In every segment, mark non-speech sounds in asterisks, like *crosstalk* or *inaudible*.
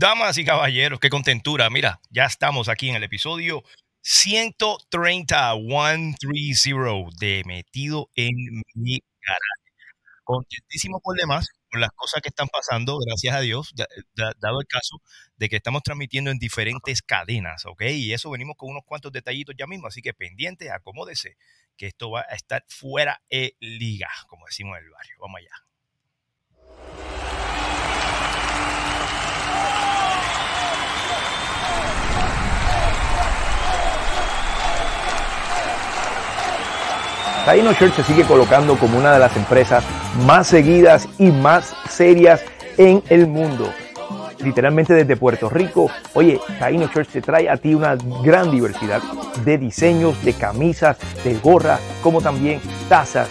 Damas y caballeros, qué contentura. Mira, ya estamos aquí en el episodio 130, 130 de Metido en mi garaje. Contentísimo por demás con las cosas que están pasando, gracias a Dios, dado el caso de que estamos transmitiendo en diferentes cadenas, ¿ok? Y eso venimos con unos cuantos detallitos ya mismo, así que pendiente, acomódese, que esto va a estar fuera de liga, como decimos en el barrio. Vamos allá. Taino Shirt se sigue colocando como una de las empresas más seguidas y más serias en el mundo. Literalmente desde Puerto Rico, oye, Taino Shirt te trae a ti una gran diversidad de diseños, de camisas, de gorras, como también tazas,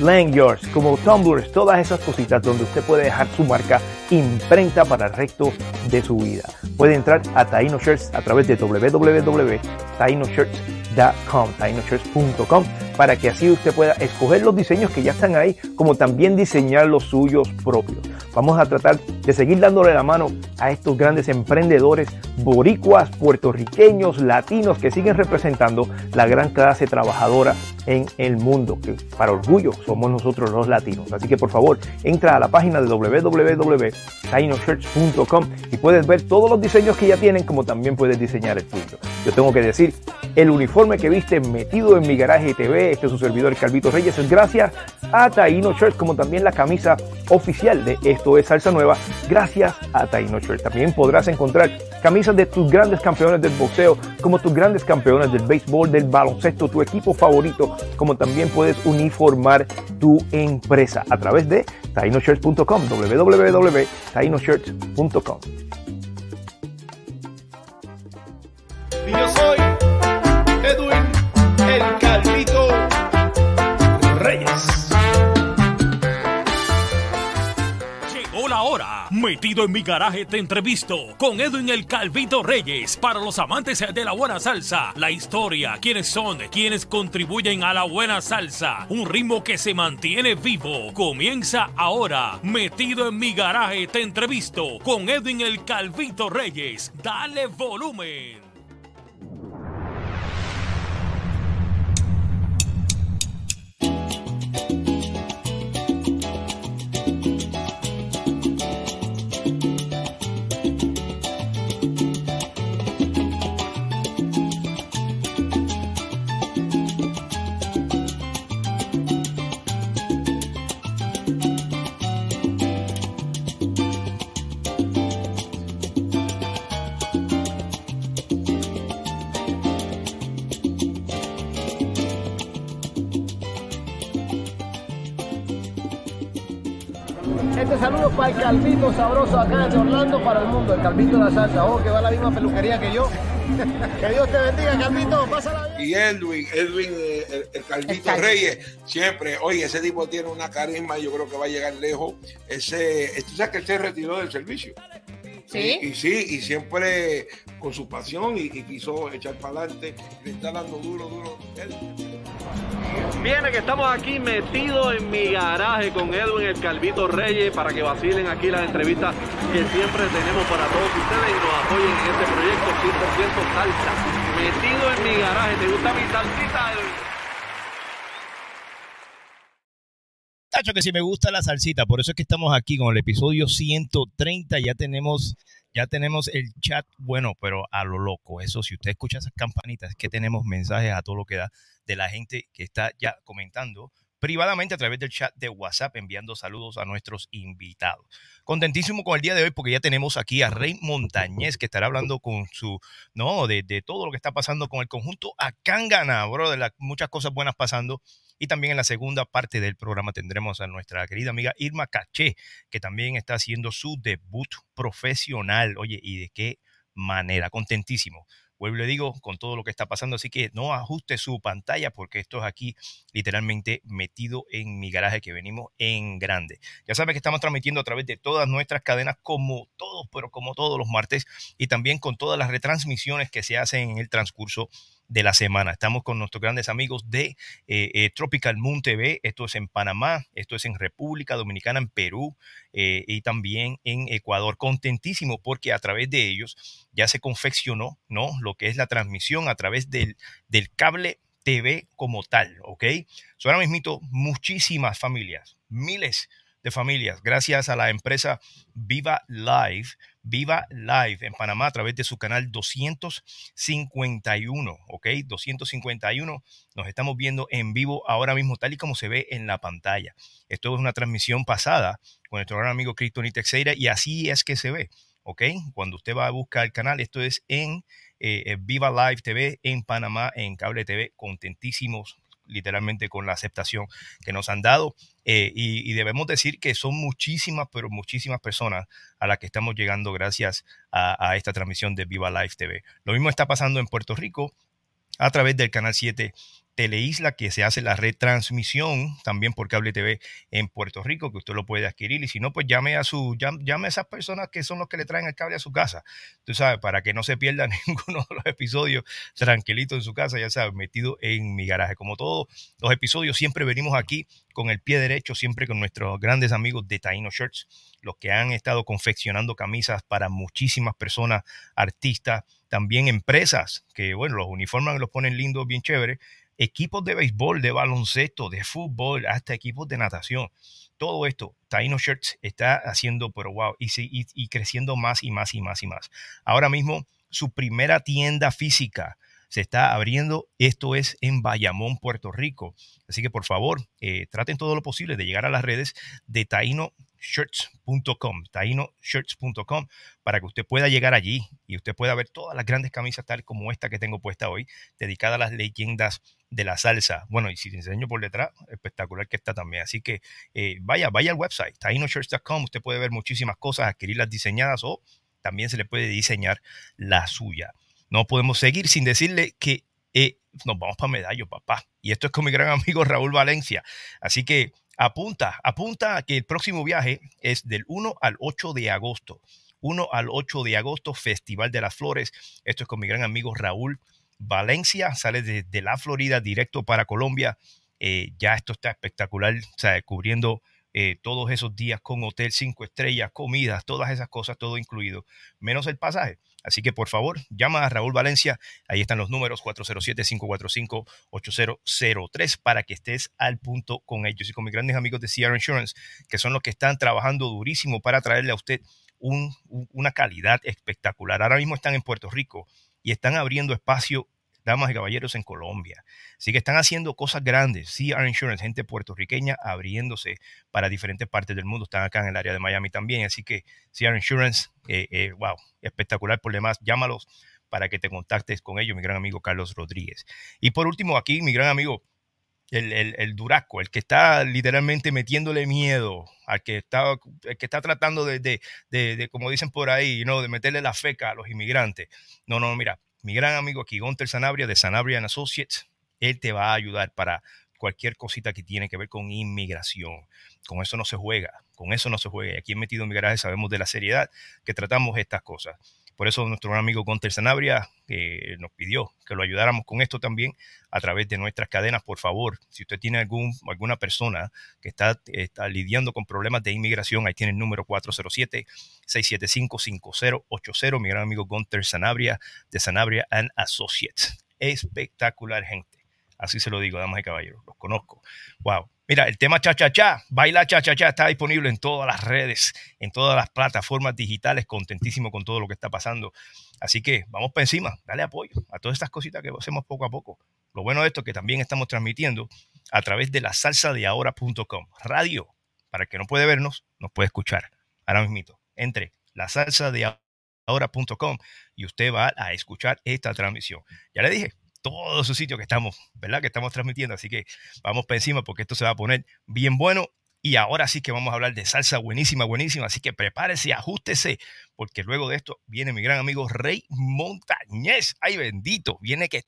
lanyards, como tumblers, todas esas cositas donde usted puede dejar su marca imprenta para el resto de su vida. Puede entrar a Taino Shirts a través de www.tainoshirts.com, tainoshirts.com para que así usted pueda escoger los diseños que ya están ahí, como también diseñar los suyos propios. Vamos a tratar de seguir dándole la mano a estos grandes emprendedores boricuas, puertorriqueños, latinos que siguen representando la gran clase trabajadora en el mundo, que para orgullo somos nosotros los latinos. Así que por favor, entra a la página de www.tainoshirts.com y puedes ver todos los diseños que ya tienen, como también puedes diseñar el tuyo. Yo tengo que decir, el uniforme que viste metido en mi garaje TV, este es su servidor Calvito Reyes, es gracias a Taino Shirts, como también la camisa oficial de Esto es Salsa Nueva, gracias a Taino Shirts. También podrás encontrar camisas de tus grandes campeones del boxeo, como tus grandes campeones del béisbol, del baloncesto, tu equipo favorito, como también puedes uniformar tu empresa a través de tainoshirts.com, www.tainoshirts.com. Metido en mi garaje te entrevisto con Edwin el Calvito Reyes para los amantes de la buena salsa. La historia, quiénes son, quienes contribuyen a la buena salsa. Un ritmo que se mantiene vivo. Comienza ahora. Metido en mi garaje te entrevisto con Edwin el Calvito Reyes. Dale volumen. Este saludo para el Calvito sabroso acá de Orlando para el mundo, el Calvito de la salsa. Oh, que va a la misma peluquería que yo. *laughs* que Dios te bendiga, Calvito. Pásala bien. Y Edwin, Edwin, eh, el, el Calvito. Reyes, siempre, oye, ese tipo tiene una carisma, yo creo que va a llegar lejos. Ese, tú sabes que él se retiró del servicio. ¿Sí? Y, y sí, y siempre con su pasión y, y quiso echar para adelante, le está dando duro, duro. Él- Viene que estamos aquí metidos en mi garaje con Edwin el Calvito Reyes para que vacilen aquí las entrevistas que siempre tenemos para todos ustedes y nos apoyen en este proyecto 100% salsa. Metido en mi garaje. ¿Te gusta mi salsita? Tacho, que si me gusta la salsita, por eso es que estamos aquí con el episodio 130, ya tenemos, ya tenemos el chat, bueno, pero a lo loco, eso, si usted escucha esas campanitas, es que tenemos mensajes a todo lo que da de la gente que está ya comentando privadamente a través del chat de WhatsApp, enviando saludos a nuestros invitados. Contentísimo con el día de hoy porque ya tenemos aquí a Rey Montañez que estará hablando con su, no, de, todo lo que está pasando con el conjunto Acángana, bro, de las muchas cosas buenas pasando. Y también en la segunda parte del programa tendremos a nuestra querida amiga Irma Caché, que también está haciendo su debut profesional. Oye, ¿y de qué manera? Contentísimo. Vuelvo le digo, con todo lo que está pasando, así que no ajuste su pantalla porque esto es aquí literalmente metido en mi garaje que venimos en grande. Ya saben que estamos transmitiendo a través de todas nuestras cadenas como todos, pero como todos los martes y también con todas las retransmisiones que se hacen en el transcurso de la semana. Estamos con nuestros grandes amigos de eh, eh, Tropical Moon TV. Esto es en Panamá, esto es en República Dominicana, en Perú eh, y también en Ecuador. Contentísimo porque a través de ellos ya se confeccionó ¿no? lo que es la transmisión a través del, del cable TV como tal, ¿ok? So, ahora mismo muchísimas familias, miles de familias, gracias a la empresa Viva Live, Viva Live en Panamá a través de su canal 251, ¿ok? 251. Nos estamos viendo en vivo ahora mismo, tal y como se ve en la pantalla. Esto es una transmisión pasada con nuestro gran amigo Cristo Teixeira y así es que se ve, ¿ok? Cuando usted va a buscar el canal, esto es en eh, eh, Viva Live TV en Panamá, en Cable TV, contentísimos literalmente con la aceptación que nos han dado. Eh, y, debemos decir que son muchísimas, pero muchísimas personas a las que estamos llegando gracias a, a esta transmisión de Viva Live TV. Lo mismo está pasando en Puerto Rico a través del canal 7 Teleisla, que se hace la retransmisión también por cable TV en Puerto Rico, que usted lo puede adquirir. Y si no, pues llame a su, llame a esas personas que son los que le traen el cable a su casa. Tú sabes, para que no se pierda *laughs* ninguno de los episodios tranquilito en su casa, ya sabes, metido en mi garaje. Como todos los episodios, siempre venimos aquí con el pie derecho, siempre con nuestros grandes amigos de Taino Shirts, los que han estado confeccionando camisas para muchísimas personas, artistas, también empresas, que bueno, los uniforman, los ponen lindos, bien chévere equipos de béisbol, de baloncesto, de fútbol, hasta equipos de natación. Todo esto, Taino Shirts está haciendo, pero wow, y, creciendo más y más y más y más. Ahora mismo, su primera tienda física se está abriendo. Esto es en Bayamón, Puerto Rico. Así que por favor, eh, traten todo lo posible de llegar a las redes de Taino shirts.com, tainoshirts.com, para que usted pueda llegar allí y usted pueda ver todas las grandes camisas tal como esta que tengo puesta hoy, dedicada a las leyendas de la salsa. Bueno, y si te enseño por detrás, espectacular que está también. Así que eh, vaya, vaya al website, tainoshirts.com, usted puede ver muchísimas cosas, adquirirlas diseñadas o también se le puede diseñar la suya. No podemos seguir sin decirle que eh, nos vamos para Medallo, papá. Y esto es con mi gran amigo Raúl Valencia. Así que apunta, apunta que el próximo viaje es del 1 al 8 de agosto. 1 al 8 de agosto, Festival de las Flores. Esto es con mi gran amigo Raúl Valencia. Sale desde la Florida directo para Colombia. Eh, ya esto está espectacular, o sea, cubriendo eh, todos esos días con hotel cinco estrellas, comidas, todas esas cosas, todo incluido, menos el pasaje. Así que por favor, llama a Raúl Valencia. Ahí están los números 407-545-8003 para que estés al punto con ellos y con mis grandes amigos de Sierra Insurance, que son los que están trabajando durísimo para traerle a usted una calidad espectacular. Ahora mismo están en Puerto Rico y están abriendo espacio damas y caballeros, en Colombia. Así que están haciendo cosas grandes. CR Insurance, gente puertorriqueña abriéndose para diferentes partes del mundo. Están acá en el área de Miami también. Así que CR Insurance, eh, eh, wow, espectacular por demás. Llámalos para que te contactes con ellos, mi gran amigo Carlos Rodríguez. Y por último, aquí, mi gran amigo el, el, Duraco, el que está literalmente metiéndole miedo al que está, el que está tratando de, de, de, como dicen por ahí, ¿no? de meterle la feca a los inmigrantes. No, no, mira, mi gran amigo aquí, Gonter Sanabria de Sanabria Associates, él te va a ayudar para cualquier cosita que tiene que ver con inmigración. Con eso no se juega, con eso no se juega. Y aquí Metido en mi Garaje sabemos de la seriedad que tratamos estas cosas. Por eso nuestro gran amigo Gonter Sanabria nos pidió que lo ayudáramos con esto también a través de nuestras cadenas. Por favor, si usted tiene algún, alguna persona que está, está lidiando con problemas de inmigración, ahí tiene el número 407-675-5080. Mi gran amigo Gonter Sanabria de Sanabria and Associates. Espectacular gente. Así se lo digo, damas y caballeros, los conozco. Wow. Mira, el tema cha-cha-cha, baila cha-cha-cha, está disponible en todas las redes, en todas las plataformas digitales, contentísimo con todo lo que está pasando. Así que vamos para encima, dale apoyo a todas estas cositas que hacemos poco a poco. Lo bueno de esto es que también estamos transmitiendo a través de la salsa de ahora.com, radio, para el que no puede vernos, nos puede escuchar. Ahora mismo, entre la salsa de ahora.com y usted va a escuchar esta transmisión. Ya le dije, todos sus sitios que estamos, ¿verdad? Que estamos transmitiendo. Así que vamos para encima porque esto se va a poner bien bueno. Y ahora sí que vamos a hablar de salsa buenísima, buenísima. Así que prepárese, ajustese, porque luego de esto viene mi gran amigo Rey Montañez. Ay, bendito, viene que...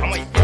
Vamos allá.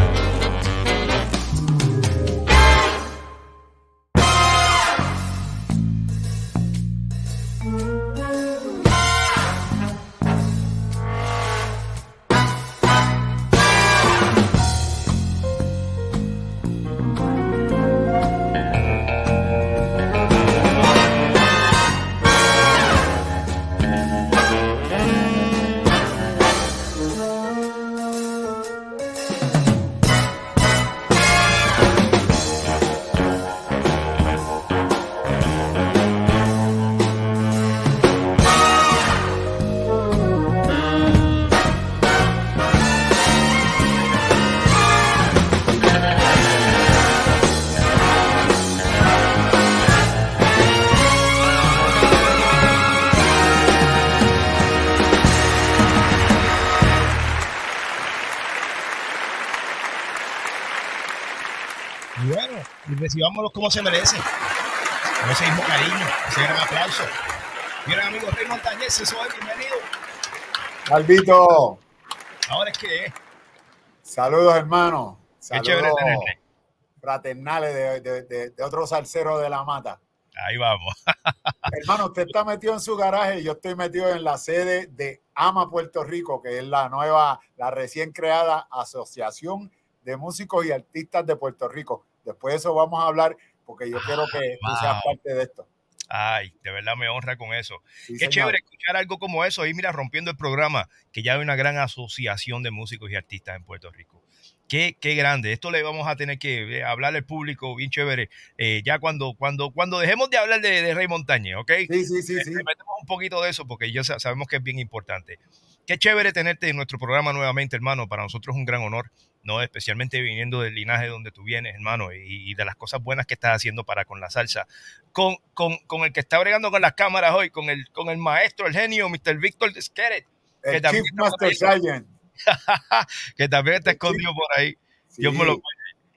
Como se merecen. Con ese mismo cariño, ese gran aplauso. Miren, amigo Rey Montañez, eso es bienvenido. Calvito, Ahora es que es. saludos hermano. Saludos fraternales de, de, de, de otro salsero de la mata. Ahí vamos. *laughs* Hermano, usted está metido en su garaje y yo estoy metido en la sede de AMA Puerto Rico, que es la nueva, la recién creada Asociación de Músicos y Artistas de Puerto Rico. Después de eso vamos a hablar porque yo quiero que tú seas wow. parte de esto. Ay, de verdad me honra con eso. Sí, Qué señor. chévere escuchar algo como eso. Y mira, rompiendo el programa, que ya hay una gran asociación de músicos y artistas en Puerto Rico. Qué, qué grande. Esto le vamos a tener que eh, hablar al público bien chévere. eh, ya cuando, cuando, cuando dejemos de hablar de, de Rey Montañez, ¿ok? Sí, sí, sí, sí. Le metemos un poquito de eso porque ya sa- sabemos que es bien importante. Qué chévere tenerte en nuestro programa nuevamente, hermano. Para nosotros es un gran honor, ¿no? Especialmente viniendo del linaje donde tú vienes, hermano, y, y de las cosas buenas que estás haciendo para con la salsa. Con, con, con el que está bregando con las cámaras hoy, con el, con el maestro, el genio, Mr. Víctor que El también Chief Master. Sergeant. *laughs* que también está escondido por ahí. Sí. Dios me lo.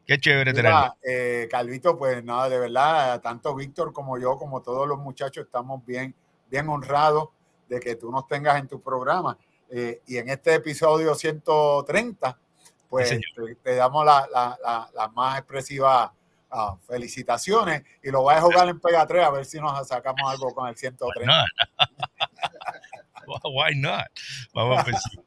Qué chévere tenerlo. Mira, eh, Calvito, pues nada, de verdad, tanto Víctor como yo, como todos los muchachos, estamos bien, bien honrados de que tú nos tengas en tu programa. Eh, y en este episodio 130, pues Sí, te, te damos las la, la- las más expresivas ah, felicitaciones y lo voy a jugar en Pega 3 a ver si nos sacamos algo con el Why 130. not? *laughs* Why not? Vamos a ver si-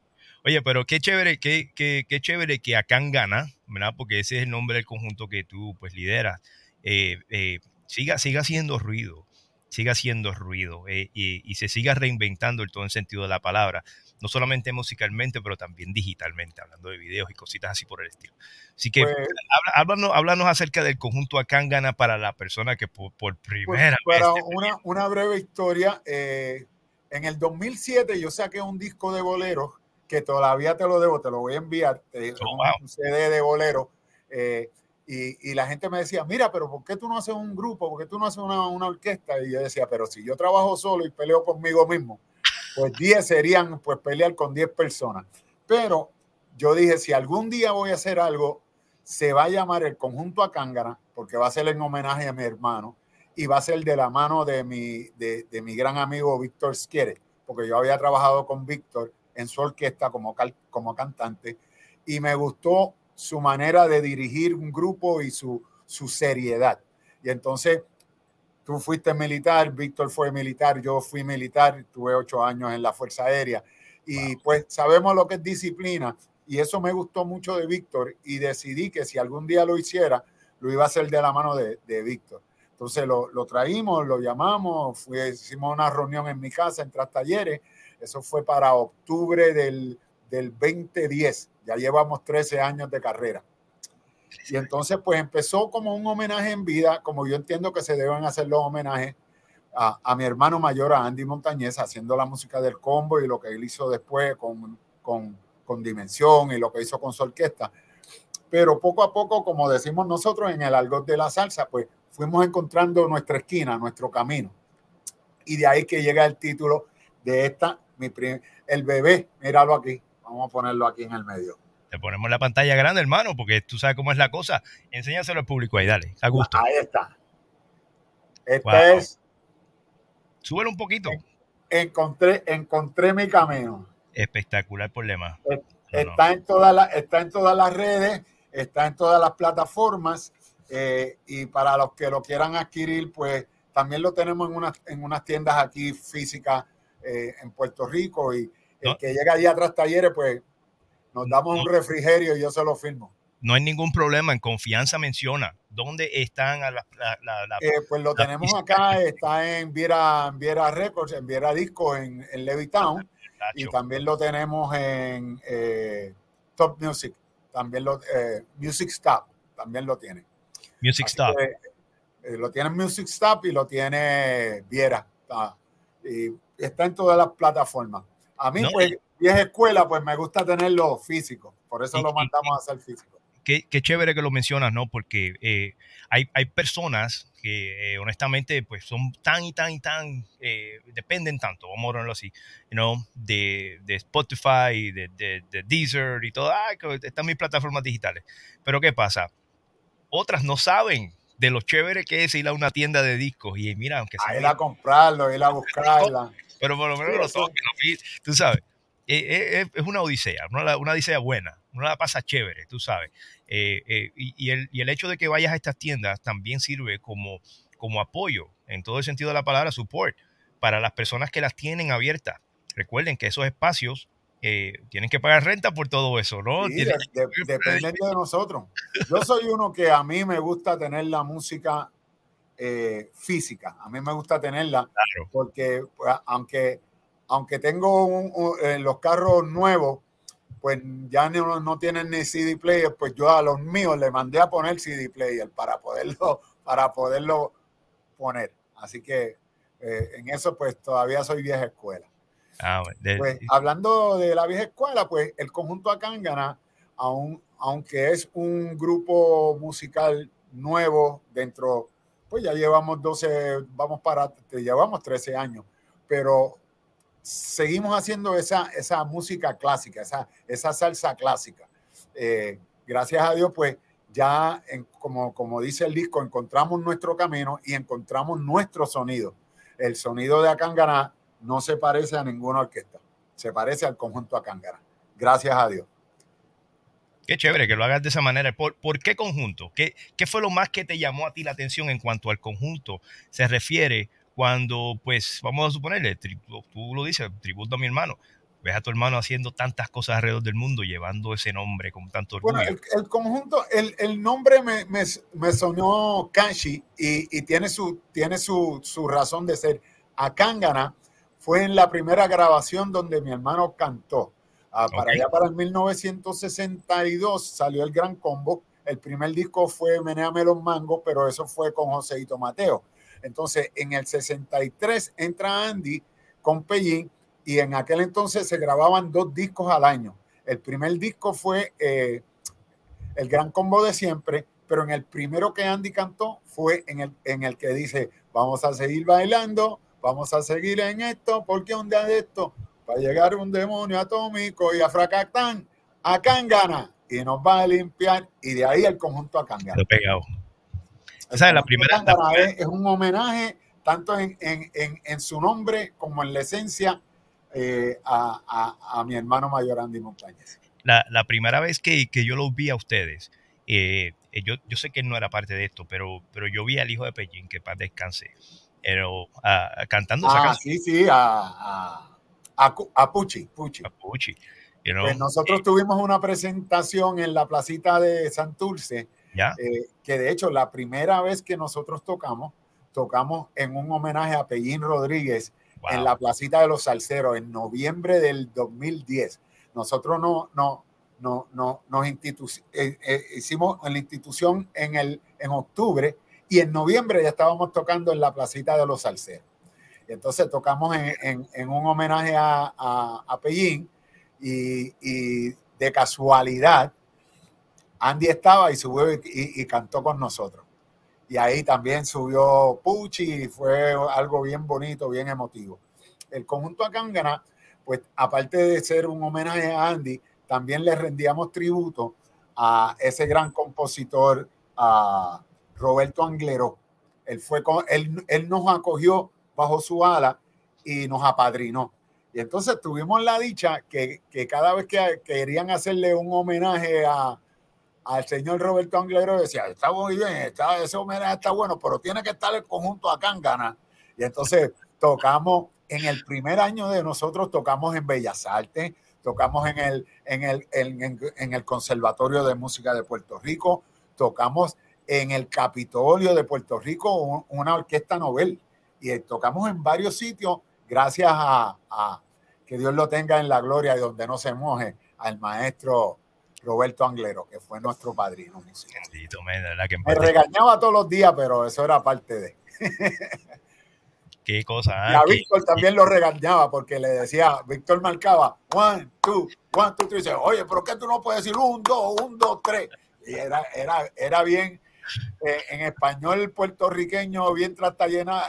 Oye, pero qué chévere, qué, qué, qué chévere que Akan gana, ¿verdad? Porque ese es el nombre del conjunto que tú pues lideras. Eh, eh, siga, siga haciendo ruido, siga haciendo ruido eh, y, y se siga reinventando en todo el sentido de la palabra, no solamente musicalmente, pero también digitalmente, hablando de videos y cositas así por el estilo. Así que Pues- háblanos, háblanos acerca del conjunto Akan gana para la persona que por, por Pues, primera vez. para una, una breve historia, eh, en el 2007 yo saqué un disco de boleros que todavía te lo debo, te lo voy a enviar, te- Oh, un, wow. un CD de boleros. Y, la gente me decía, mira, pero ¿por qué tú no haces un grupo? ¿Por qué tú no haces una, una orquesta? Y yo decía, pero si yo trabajo solo y peleo conmigo mismo, pues 10 serían pues pelear con 10 personas. Pero yo dije, si algún día voy a hacer algo, se va a llamar el conjunto Acángara, porque va a ser en homenaje a mi hermano, y va a ser de la mano de mi, de, de mi gran amigo Víctor Squiere, porque yo había trabajado con Víctor en su orquesta como, como cantante, y me gustó su manera de dirigir un grupo y su, su seriedad. Y entonces tú fuiste militar, Víctor fue militar, yo fui militar, tuve ocho años en la Fuerza Aérea y pues sabemos lo que es disciplina y eso me gustó mucho de Víctor y decidí que si algún día lo hiciera, lo iba a hacer de la mano de, de Víctor. Entonces lo, lo traímos, lo llamamos, fui- hicimos una reunión en mi casa en Tras Talleres, eso fue para octubre del, del 2010, ya llevamos 13 años de carrera. Y entonces, pues empezó como un homenaje en vida, como yo entiendo que se deben hacer los homenajes a, a mi hermano mayor, a Andy Montañez, haciendo la música del combo y lo que él hizo después con, con, con Dimensión y lo que hizo con su orquesta. Pero poco a poco, como decimos nosotros en el argot de la salsa, pues fuimos encontrando nuestra esquina, nuestro camino. Y de ahí que llega el título de esta, mi el bebé, míralo aquí, vamos a ponerlo aquí en el medio. Te ponemos la pantalla grande, hermano, porque tú sabes cómo es la cosa. Enséñaselo al público ahí, dale, a gusto. Ahí está. Esta Wow. es Súbelo un poquito. encontré, encontré mi camino. Espectacular problema. Eh, No, no. Está, en todas las, está en todas las redes, está en todas las plataformas eh, y para los que lo quieran adquirir, pues también lo tenemos en unas, en unas tiendas aquí físicas eh, en Puerto Rico y el No. que llega allí atrás talleres, pues nos damos un refrigerio y yo se lo firmo. No hay ningún problema. En confianza menciona dónde están a la, la- la- la- Eh, pues lo tenemos acá, está en Viera, Viera Records, en Viera Discos, en, en Levittown. y también lo tenemos en eh, Top Music, también lo eh, Music Stop, también lo tiene. Music Así Stop. que, eh, lo tiene Music Stop y lo tiene Viera. está- y está en todas las plataformas. A mí, No, pues, vieja escuela, pues me gusta tenerlo físico, por eso Y- lo y- mandamos a hacer físico. Qué, qué chévere que lo mencionas, ¿no? Porque eh, hay, hay personas que eh, honestamente pues son tan y tan y tan, eh, dependen tanto, vamos a ponerlo así, you know, de, de Spotify, de, de, de Deezer y todo, ah, que están mis plataformas digitales. Pero ¿qué pasa? Otras no saben de lo chévere que es ir a una tienda de discos y mira, aunque A sea ir a comprarlo, ir a buscarla. Pero por lo menos Sí, lo pi- tú sabes. Eh, eh, eh, es una odisea, una, una odisea buena, uno la pasa chévere, tú sabes. Eh, y, y el, y el hecho de que vayas a estas tiendas también sirve como, como apoyo, en todo el sentido de la palabra, support, para las personas que las tienen abiertas. Recuerden que esos espacios tienen que pagar renta por todo eso, ¿no? Sí, Tienen- de- de- depende de nosotros. Yo soy uno que a mí me gusta tener la música eh, física. A mí me gusta tenerla Claro. porque pues, aunque, aunque tengo un- un- eh, los carros nuevos, pues ya no, no tienen ni CD player, pues yo a los míos le mandé a poner CD player para poderlo, para poderlo poner. Así que eh, en eso pues todavía soy vieja escuela. Ah, de- Pues hablando de la vieja escuela, pues el conjunto Acángana, aun, aunque es un grupo musical nuevo dentro, pues ya llevamos 12, vamos para, llevamos 13 años, pero seguimos haciendo esa, esa música clásica, esa, esa salsa clásica. Eh, gracias a Dios, pues ya, como, como dice el disco, encontramos nuestro camino y encontramos nuestro sonido. El sonido de Acángana no se parece a ninguna orquesta, se parece al conjunto Acángana. Gracias a Dios. Qué chévere que lo hagas de esa manera. ¿Por, qué conjunto? ¿Qué, ¿Qué fue lo más que te llamó a ti la atención en cuanto al conjunto se refiere cuando, pues, vamos a suponerle, tú lo dices, tributo a mi hermano. Ves a tu hermano haciendo tantas cosas alrededor del mundo, llevando ese nombre con tanto orgullo. Bueno, el, conjunto, el, nombre me, sonó Kanshi y, tiene, su, tiene su, su razón de ser. Akangana fue en la primera grabación donde mi hermano cantó. Ah, Para allá, para el 1962, salió el Gran Combo. El primer disco fue Meneame los Mangos, pero eso fue con Joseito Mateo. Entonces, en el 63 entra Andy con Pellín y en aquel entonces se grababan dos discos al año. El primer disco fue eh, el Gran Combo de siempre, pero en el primero que Andy cantó fue en el, en el que dice, vamos a seguir bailando, vamos a seguir en esto, porque un día de esto va a llegar un demonio atómico y a fracatán, a Kangana, y nos va a limpiar, y de ahí el conjunto a he pegado. Esa es la primera- es, es un homenaje tanto en, en- en- en su nombre como en la esencia eh, a, a- a mi hermano mayor Andy Montañez. La, la primera vez que, que yo los vi a ustedes, eh, eh, yo, yo sé que él no era parte de esto, pero, pero yo vi al hijo de Pellín, que paz descanse, pero, ah, cantando esa Ah, canción. sí, sí, a, a, a, Pucci, you know, Pues nosotros tuvimos una presentación en la placita de Santurce, ya, eh, que de hecho la primera vez que nosotros tocamos, tocamos en un homenaje a Pellín Rodríguez wow. en la placita de los Salceros en noviembre del 2010. Nosotros no, no, no, no, nos eh, eh, hicimos en la institución en, el, en octubre y en noviembre ya estábamos tocando en la placita de los Salceros. Entonces tocamos en, un homenaje a, a, a Pellín y, de casualidad Andy estaba y subió y, cantó con nosotros. Y ahí también subió Pucci y fue algo bien bonito, bien emotivo. El conjunto Acángana, pues aparte de ser un homenaje a Andy, también le rendíamos tributo a ese gran compositor, a Roberto Anglero. Él, fue él, él nos acogió bajo su ala y nos apadrinó. Y entonces tuvimos la dicha que, que cada vez que querían hacerle un homenaje a, al señor Roberto Anglero decía, está muy bien, está, ese homenaje está bueno, pero tiene que estar el conjunto acá en Gana. Y entonces tocamos, en el primer año de nosotros tocamos en Bellas Artes, tocamos en el, en el, en, en- el Conservatorio de Música de Puerto Rico, tocamos en el Capitolio de Puerto Rico, un- una orquesta novel, y tocamos en varios sitios gracias a, a- que Dios lo tenga en la gloria y donde no se moje, al maestro Roberto Anglero, que fue nuestro padrino musical. Bendito, que Me regañaba todos los días, pero eso era parte de. *laughs* Qué cosa, Y ah, a Víctor también lo regañaba porque le decía, Víctor marcaba, one, two, one, two, three. Dice, oye, pero ¿qué tú no puedes decir un, dos, un, dos, tres? Y era, era, era bien, eh, en español puertorriqueño, bien trastallena,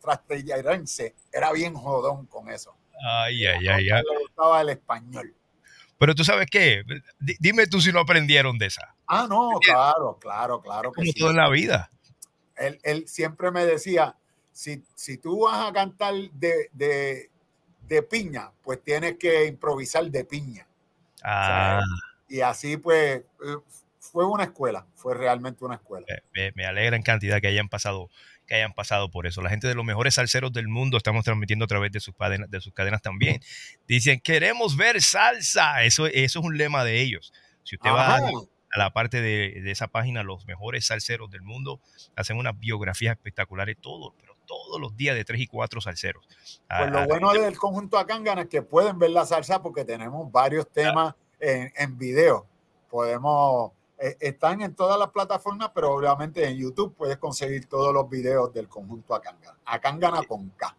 trastellarense, era bien jodón con eso. Ay, ay, ay, ay. Le gustaba el español. Pero tú sabes qué, Di- dime tú si no aprendieron de esa. Ah, no, claro, claro, claro que Como sí. todo en la vida. él, él siempre me decía, si, si tú vas a cantar de, de, de piña, pues tienes que improvisar de piña. Ah, Y así pues fue una escuela, fue realmente una escuela. me, me alegra en cantidad que hayan pasado que hayan pasado por eso. La gente de los mejores salseros del mundo estamos transmitiendo a través de sus cadenas, de sus cadenas también. Dicen, queremos ver salsa. Eso, eso es un lema de ellos. Si usted va a la parte de, de esa página, los mejores salseros del mundo hacen unas biografías espectaculares todos, pero todos los días de tres y cuatro salseros. Pues lo bueno del conjunto Acángana es que pueden ver la salsa porque tenemos varios temas en, en video. Podemos, eh, están en todas las plataformas, pero obviamente en YouTube puedes conseguir todos los videos del conjunto Acángana. Acángana con K.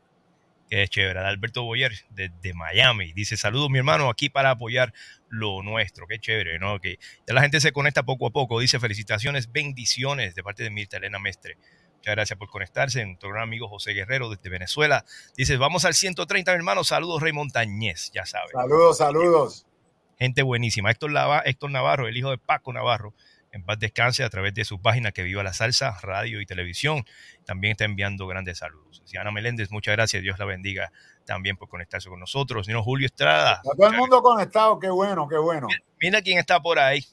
Qué chévere. Alberto Boyer desde Miami. Dice, saludos mi hermano aquí para apoyar lo nuestro. Qué chévere, ¿no? Que ya la gente se conecta poco a poco. Dice, felicitaciones, bendiciones de parte de Mirta Elena Mestre. Muchas gracias por conectarse. Nuestro gran amigo José Guerrero desde Venezuela. Dice, vamos al 130, mi hermano. Saludos, Rey Montañez. Ya sabes. Saludos, saludos. Gente buenísima. Héctor, Lava- Héctor Navarro, el hijo de Paco Navarro, en paz descanse a través de su página que viva la salsa, radio y televisión. También está enviando grandes saludos. Y Ana Meléndez, muchas gracias. Dios la bendiga también por conectarse con nosotros. Señor Julio Estrada. Está todo el mundo conectado, qué bueno, qué bueno. Mira quién está por ahí.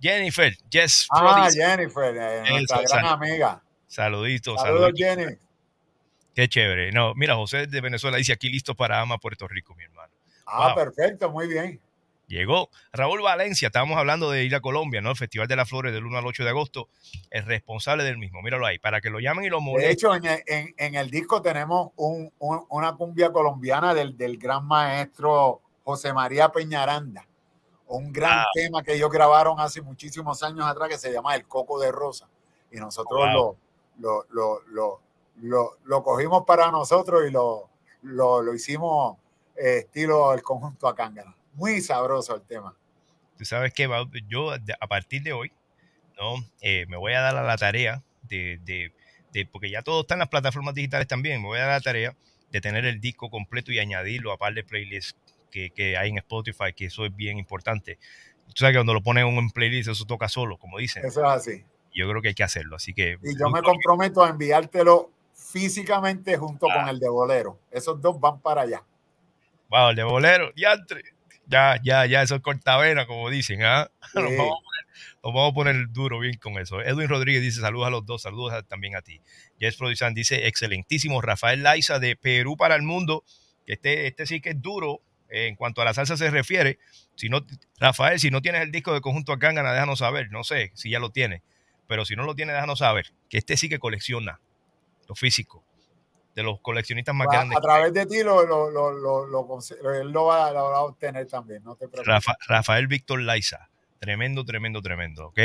Jennifer, Jess Ah. Jennifer, eh, nuestra gran amiga. Saluditos, Saludos, saluditos. Jenny. Qué chévere. No, mira, José de Venezuela dice aquí listo para Ama Puerto Rico, mi hermano. Ah, Wow. perfecto, muy bien. Llegó Raúl Valencia, estábamos hablando de ir a Colombia, ¿no? El Festival de las Flores del 1 al 8 de agosto, el responsable del mismo, míralo ahí, para que lo llamen y lo De molesten. hecho, en, el- en- en el disco tenemos un- un- una cumbia colombiana del, del gran maestro José María Peñaranda. Un gran Wow. tema que ellos grabaron hace muchísimos años atrás que se llama El Coco de Rosa. Y nosotros Wow. lo, lo, lo, lo, lo- lo cogimos para nosotros y lo, lo, lo hicimos eh, estilo el conjunto Acángana. Muy sabroso el tema. Tú sabes que yo a partir de hoy, ¿no? Eh, me voy a dar a la tarea de, de- de- porque ya todo está en las plataformas digitales también, me voy a dar la tarea de tener el disco completo y añadirlo a par de playlists que, que hay en Spotify, que eso es bien importante. Tú sabes que cuando lo ponen en un playlist, eso toca solo, como dicen. Eso es así. Yo creo que hay que hacerlo, así que... Y yo me comprometo a enviártelo físicamente junto con el de Bolero. Esos dos van para allá. Wow, el de bolero, diantre. Ya, ya, ya, eso es cortavena, como dicen, ¿ah? *laughs* Nos, a poner, nos vamos a poner duro bien con eso. Edwin Rodríguez dice saludos a los dos, saludos a- también a ti. Jess Prodizan dice excelentísimo. Rafael Laiza de Perú para el mundo, que este, este sí que es duro eh, en cuanto a la salsa se refiere. Si no, Rafael, si no tienes el disco de Conjunto Acángana, déjanos saber, no sé si ya lo tienes, pero si no lo tienes, déjanos saber, que este sí que colecciona lo físico, de los coleccionistas más A, grandes. a través de ti lo, lo, lo, lo, va, va a obtener también, no te preocupes. Rafa- Rafael Víctor Laiza. Tremendo, tremendo, tremendo, ¿ok?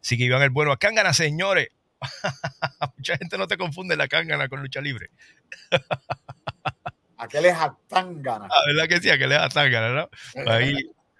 Así que Iván el Bueno, a Cángana, señores. *laughs* Mucha gente no te confunde la Cángana con lucha libre. *laughs* Aquel es Actángana. Ah, ¿verdad que sí? A que le da Cángana, ¿no? *laughs* Ahí,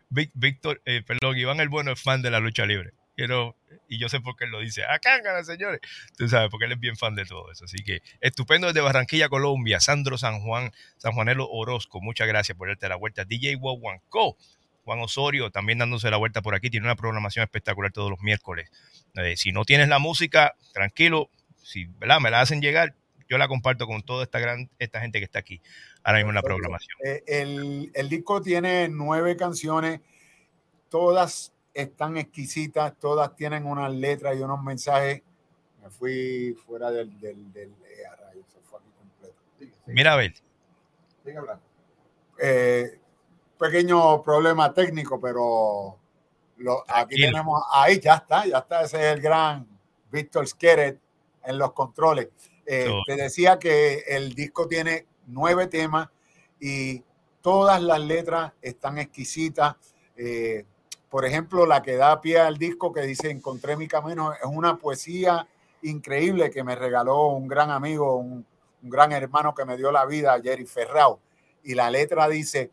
Víctor, eh, perdón, Iván el Bueno es fan de la lucha libre. Know, y yo sé por qué él lo dice. A Cángana, señores. Tú sabes, porque él es bien fan de todo eso. Así que estupendo desde Barranquilla, Colombia. Sandro San Juan, San Juanelo Orozco. Muchas gracias por darte la vuelta. DJ Wawanco. Juan Osorio también dándose la vuelta por aquí. Tiene una programación espectacular todos los miércoles. Eh, si no tienes la música, tranquilo. Si ¿verdad? me la hacen llegar, yo la comparto con toda esta gran esta gente que está aquí ahora mismo en la programación. Eh, el, el disco tiene nueve canciones, todas están exquisitas, todas tienen unas letras y unos mensajes. Me fui fuera del... del, del eh, a rayos, se fue aquí completo. Mira a ver. Eh, pequeño problema técnico, pero lo- aquí Tranquilo. tenemos, ahí ya está, ya está, ese es el gran Víctor Skeret en los controles. Eh, Todo. te decía que el disco tiene nueve temas y todas las letras están exquisitas. Eh, por ejemplo, la que da pie al disco que dice Encontré mi camino es una poesía increíble que me regaló un gran amigo, un, gran hermano que me dio la vida, Jerry Ferrao. Y la letra dice,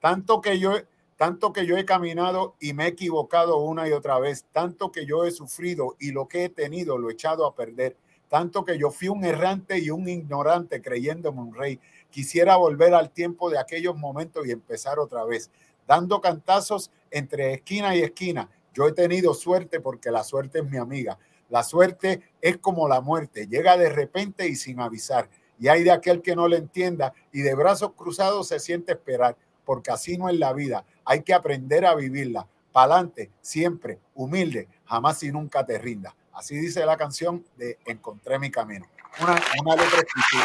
tanto que yo tanto que yo he caminado y me he equivocado una y otra vez, tanto que yo he sufrido y lo que he tenido lo he echado a perder, tanto que yo fui un errante y un ignorante creyéndome un rey. Quisiera volver al tiempo de aquellos momentos y empezar otra vez, dando cantazos entre esquina y esquina. Yo he tenido suerte porque la suerte es mi amiga. La suerte es como la muerte, llega de repente y sin avisar. Y hay de aquel que no le entienda y de brazos cruzados se siente esperar, porque así no es la vida. Hay que aprender a vivirla. Pa'lante, siempre, humilde, jamás y nunca te rinda. Así dice la canción de Encontré mi camino. Una, letra escritura.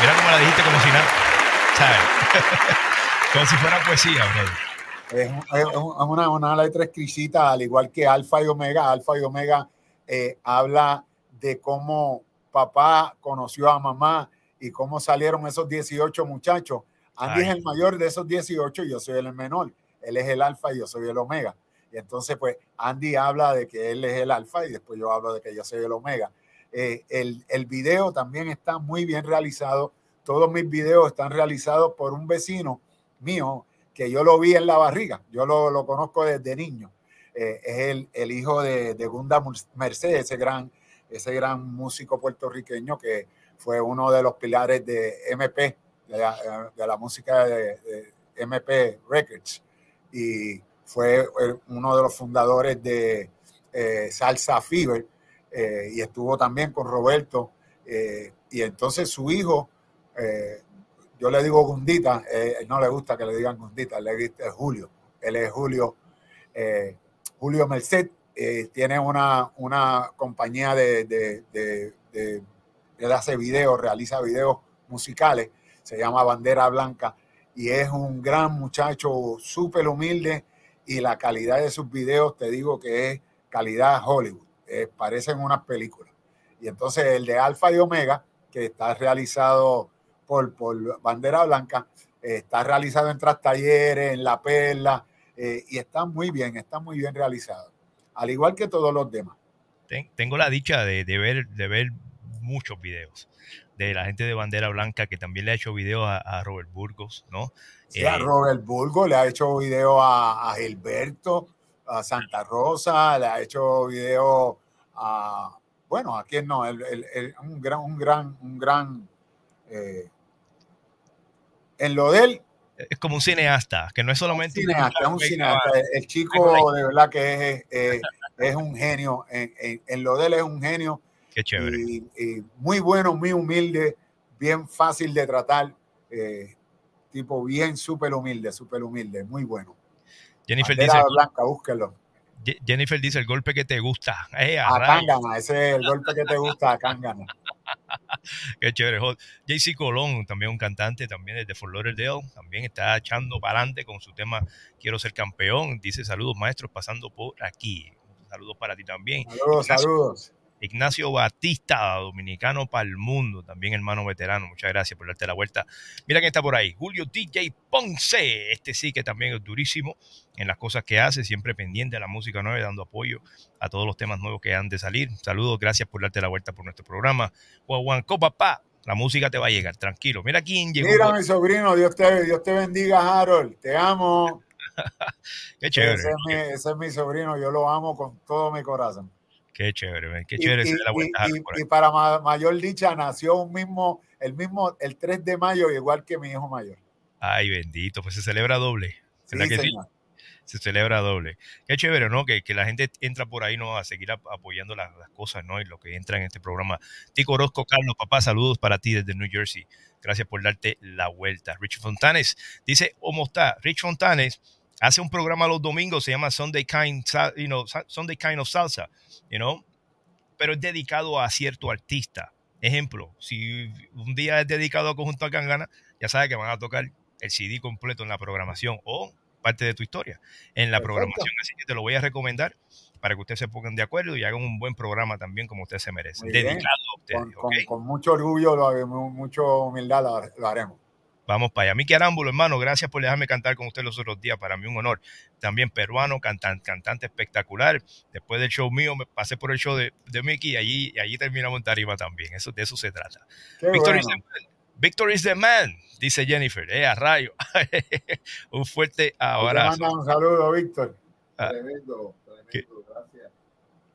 Mira cómo la dijiste como si nada, ¿sabes? *laughs* como si fuera poesía, bro. Es, es una, una, letra exquisita, al igual que Alfa y Omega. Alfa y Omega eh, habla de cómo papá conoció a mamá y cómo salieron esos 18 muchachos. Andy Ay. es el mayor de esos 18 y yo soy el menor. Él es el alfa y yo soy el omega. Y entonces, pues, Andy habla de que él es el alfa y después yo hablo de que yo soy el omega. Eh, el, el video también está muy bien realizado. Todos mis videos están realizados por un vecino mío que yo lo vi en la barriga. Yo lo, lo conozco desde niño. Eh, es el, el, hijo de, de Gunda Mercedes, ese gran, ese gran músico puertorriqueño que fue uno de los pilares de MP, de la, música de, MP Records. Y fue uno de los fundadores de eh, Salsa Fever eh, y estuvo también con Roberto. Y entonces su hijo, yo le digo Gundita, no le gusta que le digan Gundita, le dice Julio. Él es Julio, Julio Merced. tiene una, una compañía de, de, de, hace videos, realiza videos musicales, se llama Bandera Blanca y es un gran muchacho, súper humilde y la calidad de sus videos, te digo que es calidad Hollywood eh, parecen unas películas. Y entonces el de Alfa y Omega, que está realizado por, por Bandera Blanca, eh, está realizado en Tras Talleres, en La Perla, eh, y está muy bien, está muy bien realizado, al igual que todos los demás. Tengo la dicha de, de ver, de ver muchos videos de la gente de Bandera Blanca que también le ha hecho videos a, a Robert Burgos, ¿no? Sí, a Robert Burgos le ha hecho videos a, a Gilberto, a Santa Rosa, le ha hecho video a, bueno, a quién no, el, el, el, un gran, un gran, un gran, eh, en lo de él. Es como un cineasta, que no es solamente un cineasta, es un cineasta. El, el chico de verdad que es, eh, es un genio, en, en, en, lo de él es un genio. Qué chévere. Y, y muy bueno, muy humilde, bien fácil de tratar, eh, tipo bien súper humilde, súper humilde, muy bueno. Jennifer Bandera dice, Blanca, búsquelo. Jennifer dice el golpe que te gusta. Eh, a Cángana, ese es el golpe que te gusta a Cángana. *laughs* Qué chévere. JC Colón, también un cantante, también desde Fort Lauderdale, también está echando para adelante con su tema Quiero ser campeón. Dice saludos maestros pasando por aquí. Saludos para ti también. Saludos, Ignacio, saludos. Ignacio Batista, dominicano para el mundo, también hermano veterano. Muchas gracias por darte la vuelta. Mira quién está por ahí. Julio DJ Ponce. Este sí que también es durísimo en las cosas que hace, siempre pendiente de la música nueva, dando apoyo a todos los temas nuevos que han de salir. Saludos, gracias por darte la vuelta por nuestro programa. Guaguancó, papá. La música te va a llegar, tranquilo. Mira quién llegó. Mira, mi sobrino, Dios te, Dios te bendiga, Harold. Te amo. *laughs* Qué chévere. Ese es, mi, ese es mi sobrino, yo lo amo con todo mi corazón. Qué chévere, qué chévere y, la vuelta. Y, para mayor dicha, nació un mismo, el mismo, el 3 de mayo, igual que mi hijo mayor. Ay, bendito, pues se celebra doble. Sí, que señor. sí? Se celebra doble. Qué chévere, ¿no? Que, que la gente entra por ahí, ¿no? A seguir apoyando las, las, cosas, ¿no? Y lo que entra en este programa. Tico Orozco, Carlos, papá, saludos para ti desde New Jersey. Gracias por darte la vuelta. Rich Fontanes dice, ¿cómo está? Rich Fontanes hace un programa los domingos, se llama Sunday Kind, you know, Sunday kind of Salsa, you know, pero es dedicado a cierto artista. Ejemplo, si un día es dedicado a Conjunto Cangana, ya sabes que van a tocar el CD completo en la programación o parte de tu historia en la Perfecto. programación. Así que te lo voy a recomendar para que ustedes se pongan de acuerdo y hagan un buen programa también como usted se merece. Muy dedicado a ustedes. Con, ¿okay? con, con, mucho orgullo, lo mucha humildad lo, lo haremos. Vamos para allá. Miki Arámbulo, hermano, gracias por dejarme cantar con usted los otros días. Para mí un honor. También peruano, cantante, cantante espectacular. Después del show mío, me pasé por el show de, de Mickey y allí, y allí terminamos en tarima también. Eso, de eso se trata. Victor, bueno. is the, Victor, is the, man, dice Jennifer. Eh, a rayo. *laughs* un fuerte abrazo. un saludo, Víctor. Ah, tremendo, tremendo. Gracias.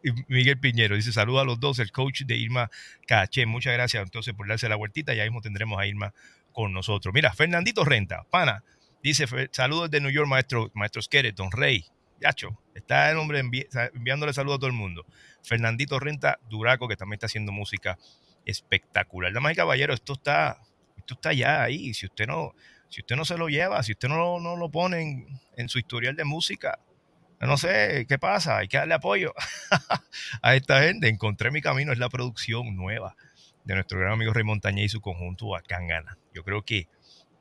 Y Miguel Piñero dice: Saluda a los dos, el coach de Irma Caché. Muchas gracias entonces por darse la vueltita. Ya mismo tendremos a Irma con nosotros. Mira, Fernandito Renta, pana, dice, saludos de New York, maestro, maestro Skeret, Don Rey. Yacho, Está el hombre envi- enviándole saludos a todo el mundo. Fernandito Renta Duraco, que también está haciendo música espectacular. Damas y caballeros, esto está, esto está ya ahí. Si usted no, si usted no se lo lleva, si usted no, no lo pone en su historial de música, no sé qué pasa, hay que darle apoyo *laughs* a esta gente. Encontré mi camino, es la producción nueva de nuestro gran amigo Rey Montañez y su conjunto Acangana. Yo creo que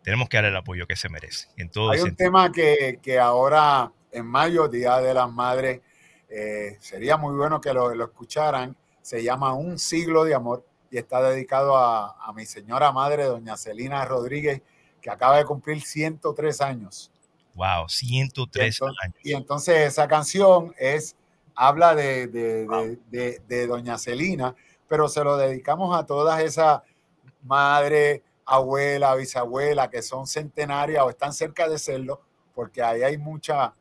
tenemos que darle el apoyo que se merece. En todo Hay un sentido. tema que, que ahora en mayo, Día de las Madres, eh, sería muy bueno que lo, lo escucharan. Se llama Un siglo de amor y está dedicado a, a mi señora madre, doña Celina Rodríguez, que acaba de cumplir 103 años. Wow, 103 entonces, años. Y entonces esa canción es, habla de, de, de, de, de doña Celina, pero se lo dedicamos a todas esas madres, abuela, bisabuela, que son centenarias o están cerca de serlo, porque ahí hay mucha,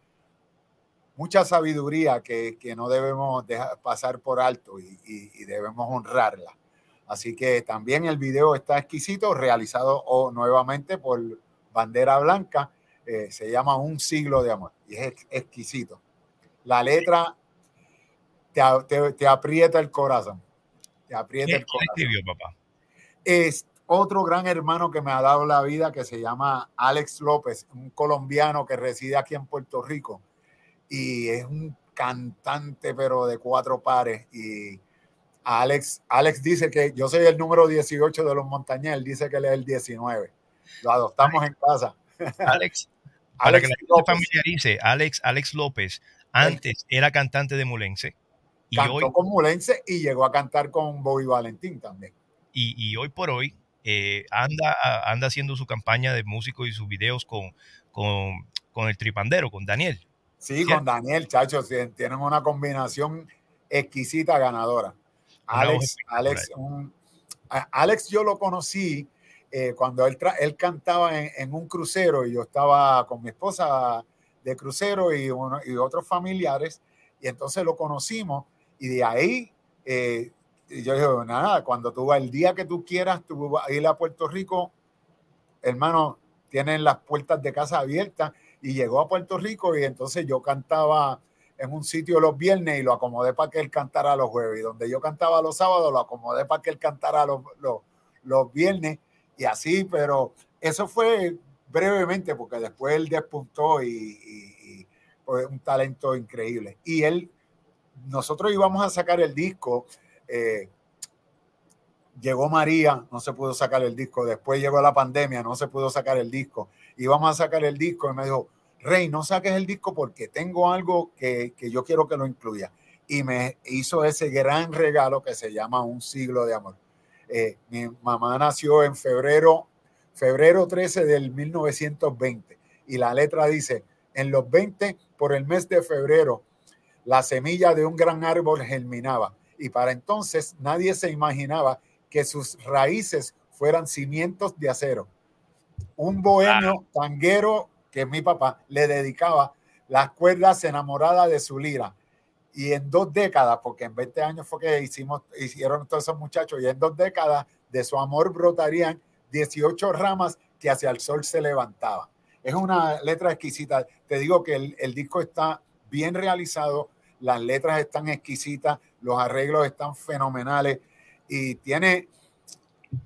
mucha sabiduría que, que no debemos dejar pasar por alto y, y, debemos honrarla. Así que también el video está exquisito, realizado oh, nuevamente por Bandera Blanca. Eh, se llama Un siglo de amor y es ex exquisito. La letra te, te, te, aprieta el corazón. Te aprieta ¿Qué, el corazón. escribió, papá? Es otro gran hermano que me ha dado la vida que se llama Alex López, un colombiano que reside aquí en Puerto Rico y es un cantante pero de cuatro pares y Alex, Alex dice que yo soy el número 18 de los montañés, él dice que él es el 19. Lo adoptamos en casa. Alex, *laughs* para Alex que la gente familiarice, Alex, Alex López antes era cantante de Mulense. Y Cantó hoy, con Mulense y llegó a cantar con Bobby Valentín también. Y, y hoy por hoy eh, anda, anda haciendo su campaña de músico y sus videos con, con, con el tripandero, con Daniel. Sí, ¿cierto? con Daniel, chachos, tienen una combinación exquisita ganadora. Alex, Alex, un, Alex yo lo conocí eh, cuando él, él cantaba en, en, un crucero y yo estaba con mi esposa de crucero y, uno, y otros familiares y entonces lo conocimos y de ahí eh, yo dije, nada, cuando tú el día que tú quieras, tú vas a ir a Puerto Rico, hermano, tienen las puertas de casa abiertas y llegó a Puerto Rico y entonces yo cantaba en un sitio los viernes y lo acomodé para que él cantara los jueves. Y donde yo cantaba los sábados, lo acomodé para que él cantara los, los, los viernes. Y así, pero eso fue brevemente, porque después él despuntó y, y, y fue un talento increíble. Y él, nosotros íbamos a sacar el disco. Eh, llegó María, no se pudo sacar el disco. Después llegó la pandemia, no se pudo sacar el disco. Íbamos a sacar el disco y me dijo, Rey, no saques el disco porque tengo algo que, que, yo quiero que lo incluya. Y me hizo ese gran regalo que se llama Un siglo de amor. Eh, mi mamá nació en febrero, febrero 13 del 1920 y la letra dice, en los 20, por el mes de febrero, la semilla de un gran árbol germinaba y para entonces nadie se imaginaba que sus raíces fueran cimientos de acero. Un bohemio tanguero que es mi papá, le dedicaba las cuerdas enamoradas de su lira. Y en dos décadas, porque en 20 años fue que hicimos, hicieron todos esos muchachos, y en dos décadas de su amor brotarían 18 ramas que hacia el sol se levantaban. Es una letra exquisita. Te digo que el, el disco está bien realizado, las letras están exquisitas, los arreglos están fenomenales y tiene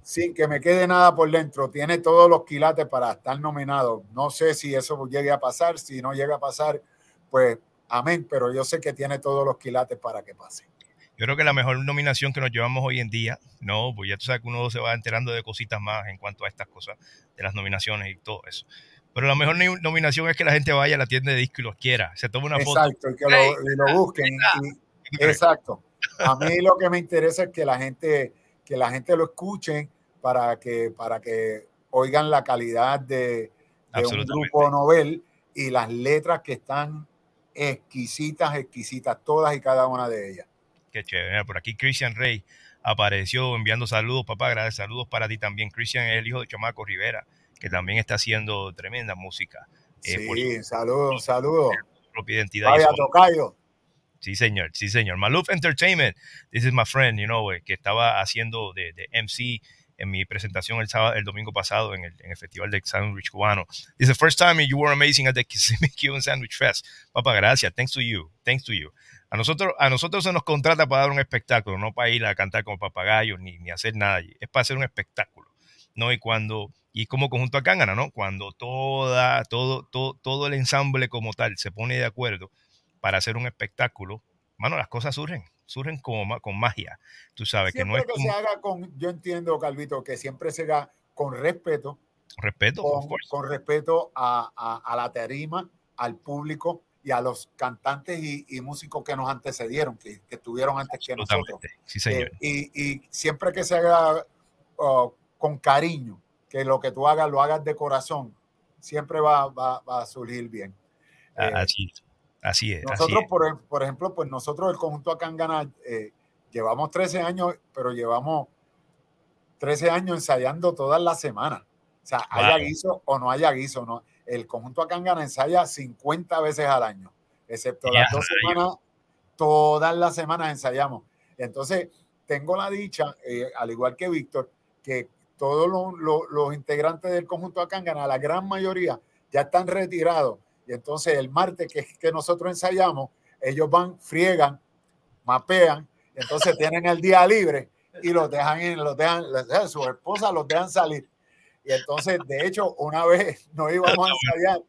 sin que me quede nada por dentro, tiene todos los quilates para estar nominado. No sé si eso llegue a pasar, si no llega a pasar, pues amén, pero yo sé que tiene todos los quilates para que pase. Yo creo que la mejor nominación que nos llevamos hoy en día, no, pues ya tú sabes que uno se va enterando de cositas más en cuanto a estas cosas, de las nominaciones y todo eso. Pero la mejor nominación es que la gente vaya a la tienda de disco y los quiera, se toma una exacto, foto. Exacto, y que hey, lo, lo busquen. Y, exacto. A mí lo que me interesa es que la gente que la gente lo escuche para que, para que oigan la calidad de, de un grupo novel y las letras que están exquisitas, exquisitas, todas y cada una de ellas. Qué chévere. Por aquí Christian Rey apareció enviando saludos, papá. Gracias, saludos para ti también. Christian es el hijo de Chamaco Rivera, que también está haciendo tremenda música. Eh, sí, saludos, saludos. Propia identidad. Vaya, tocayo. Sí, señor, sí, señor. Maluf Entertainment, this is my friend, you know, que estaba haciendo de, de MC en mi presentación el, sábado, el domingo pasado en el, en el Festival de Sandwich Cubano. Dice, first time you were amazing at the *laughs* Kissimmee Cuban Sandwich Fest. Papá, gracias. Thanks to you. Thanks to you. A nosotros, a nosotros se nos contrata para dar un espectáculo, no para ir a cantar como papagayos ni, ni hacer nada. allí. Es para hacer un espectáculo. ¿No? Y cuando, y como conjunto a Cángana, ¿no? Cuando toda, todo, todo, todo el ensamble como tal se pone de acuerdo para hacer un espectáculo, mano, las cosas surgen, surgen como con magia. Tú sabes que no Siempre es que se haga con, yo entiendo, Calvito, que siempre se haga con respeto, respeto, con, respeto a, a- a la tarima, al público y a los cantantes y, y músicos que nos antecedieron, que, que estuvieron antes que nosotros. Sí, señor. Eh, y, y siempre que se haga oh, con cariño, que lo que tú hagas lo hagas de corazón, siempre va, va- va a surgir bien. A- Eh, así, así es. así nosotros, es. por, por ejemplo, pues nosotros el conjunto Acangana eh, llevamos 13 años, pero llevamos 13 años ensayando todas las semanas. O sea, haya Wow. guiso o no haya guiso, ¿no? El conjunto Acangana ensaya 50 veces al año, excepto las dos rayos. semanas, todas las semanas ensayamos. Entonces, tengo la dicha, eh, al igual que Víctor, que todos los, los- los integrantes del conjunto Acangana, la gran mayoría, ya están retirados. Y entonces el martes que, que nosotros ensayamos, ellos van, friegan, mapean, entonces tienen el día libre y los dejan, los dejan, su esposa los dejan salir. Y entonces, de hecho, una vez *laughs* no íbamos a ensayar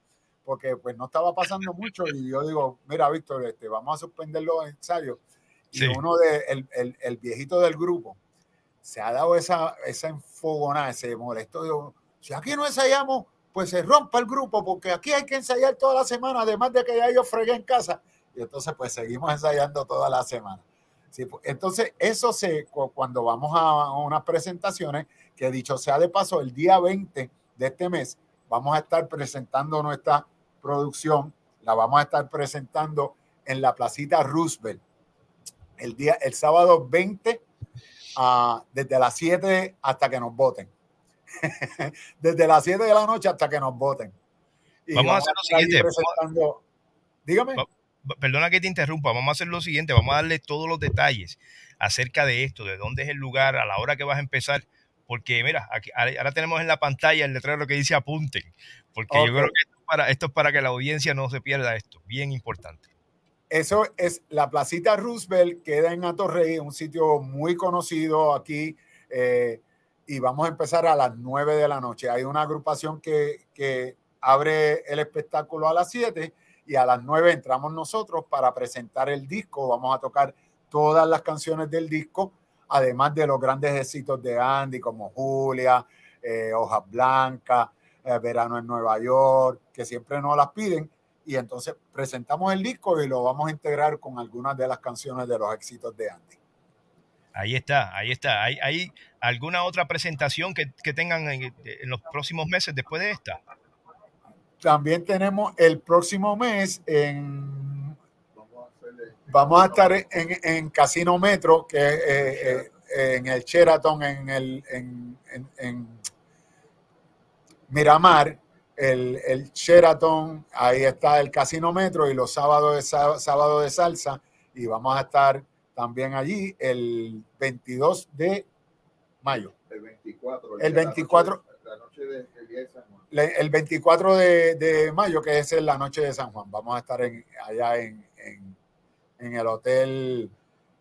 porque pues no estaba pasando mucho y yo digo, mira, Víctor, este, vamos a suspender los ensayos. Y Sí. uno de, el, el, el viejito del grupo se ha dado esa, esa enfogonada, ese molesto. Digo, si aquí no ensayamos, pues se rompa el grupo, porque aquí hay que ensayar toda la semana, además de que ya yo fregué en casa. Y entonces, pues seguimos ensayando toda la semana. Pues, entonces, eso se, cu- cuando vamos a unas presentaciones, que dicho sea de paso, el día 20 de este mes, vamos a estar presentando nuestra producción, la vamos a estar presentando en la placita Roosevelt, el, día, el sábado 20, desde las 7 hasta que nos voten. *laughs* desde las 7 de la noche hasta que nos voten. Y Vamos a hacer lo siguiente, presentando- Dígame. Perdona que te interrumpa, vamos a hacer lo siguiente, vamos a darle todos los detalles acerca de esto, de dónde es el lugar, a la hora que vas a empezar, porque mira, aquí- ahora tenemos en la pantalla el letrero que dice apunten, porque yo creo que esto es, para, esto es para que la audiencia no se pierda esto, bien importante. Eso es la placita Roosevelt, queda en Atorrey, un sitio muy conocido aquí. eh, y vamos a empezar a las 9 de la noche. Hay una agrupación que, que abre el espectáculo a las 7 y a las 9 entramos nosotros para presentar el disco. Vamos a tocar todas las canciones del disco, además de los grandes éxitos de Andy como Julia, eh, Hojas Blancas, eh, Verano en Nueva York, que siempre nos las piden y entonces presentamos el disco y lo vamos a integrar con algunas de las canciones de los éxitos de Andy. Ahí está, ahí está. ¿Hay, hay alguna otra presentación que, que tengan en, en los próximos meses después de esta? También tenemos el próximo mes en vamos a estar en, en Casino Metro, que es eh, eh, en el Sheraton, en el en Miramar, el, el Sheraton, ahí está el Casino Metro y los sábados de sá- sábado de salsa y vamos a estar también allí el 22 de mayo. El 24. El 24. La noche de, el día de San Juan. Le- el 24 de, de mayo, que es en la noche de San Juan. Vamos a estar en, allá en, en- en el Hotel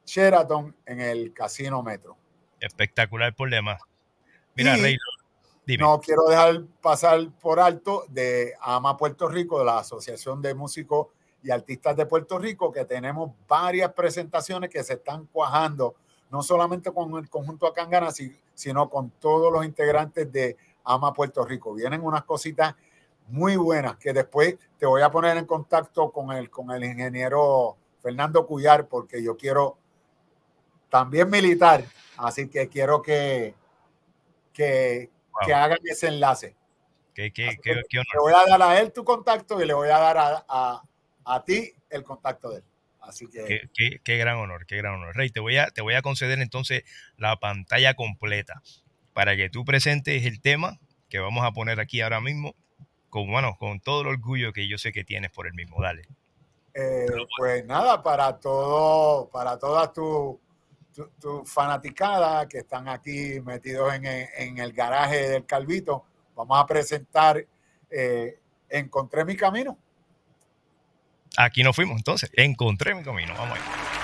Sheraton, en el Casino Metro. Espectacular por demás. Mira, Y- Rey, No quiero dejar pasar por alto de AMA Puerto Rico, de la Asociación de Músicos y Artistas de Puerto Rico, que tenemos varias presentaciones que se están cuajando, no solamente con el conjunto Acangana, si- sino con todos los integrantes de AMA Puerto Rico. Vienen unas cositas muy buenas que después te voy a poner en contacto con el, con el ingeniero Fernando Cuyar, porque yo quiero también militar, así que quiero que, que, que hagan ese enlace. Qué, qué- honor. Le voy a dar a él tu contacto y le voy a dar a, a- a ti el contacto de él. Así que Qué, qué- qué gran honor, qué gran honor. Rey, te voy, a, te voy a conceder entonces la pantalla completa para que tú presentes el tema que vamos a poner aquí ahora mismo, con, bueno, con todo el orgullo que yo sé que tienes por el mismo. Dale. eh, pues nada, para todo, para todas tus tu, tu fanaticada que están aquí metidos en, en, el garaje del Calvito, vamos a presentar eh, Encontré mi camino. Aquí nos fuimos entonces, Encontré mi camino, vamos ahí.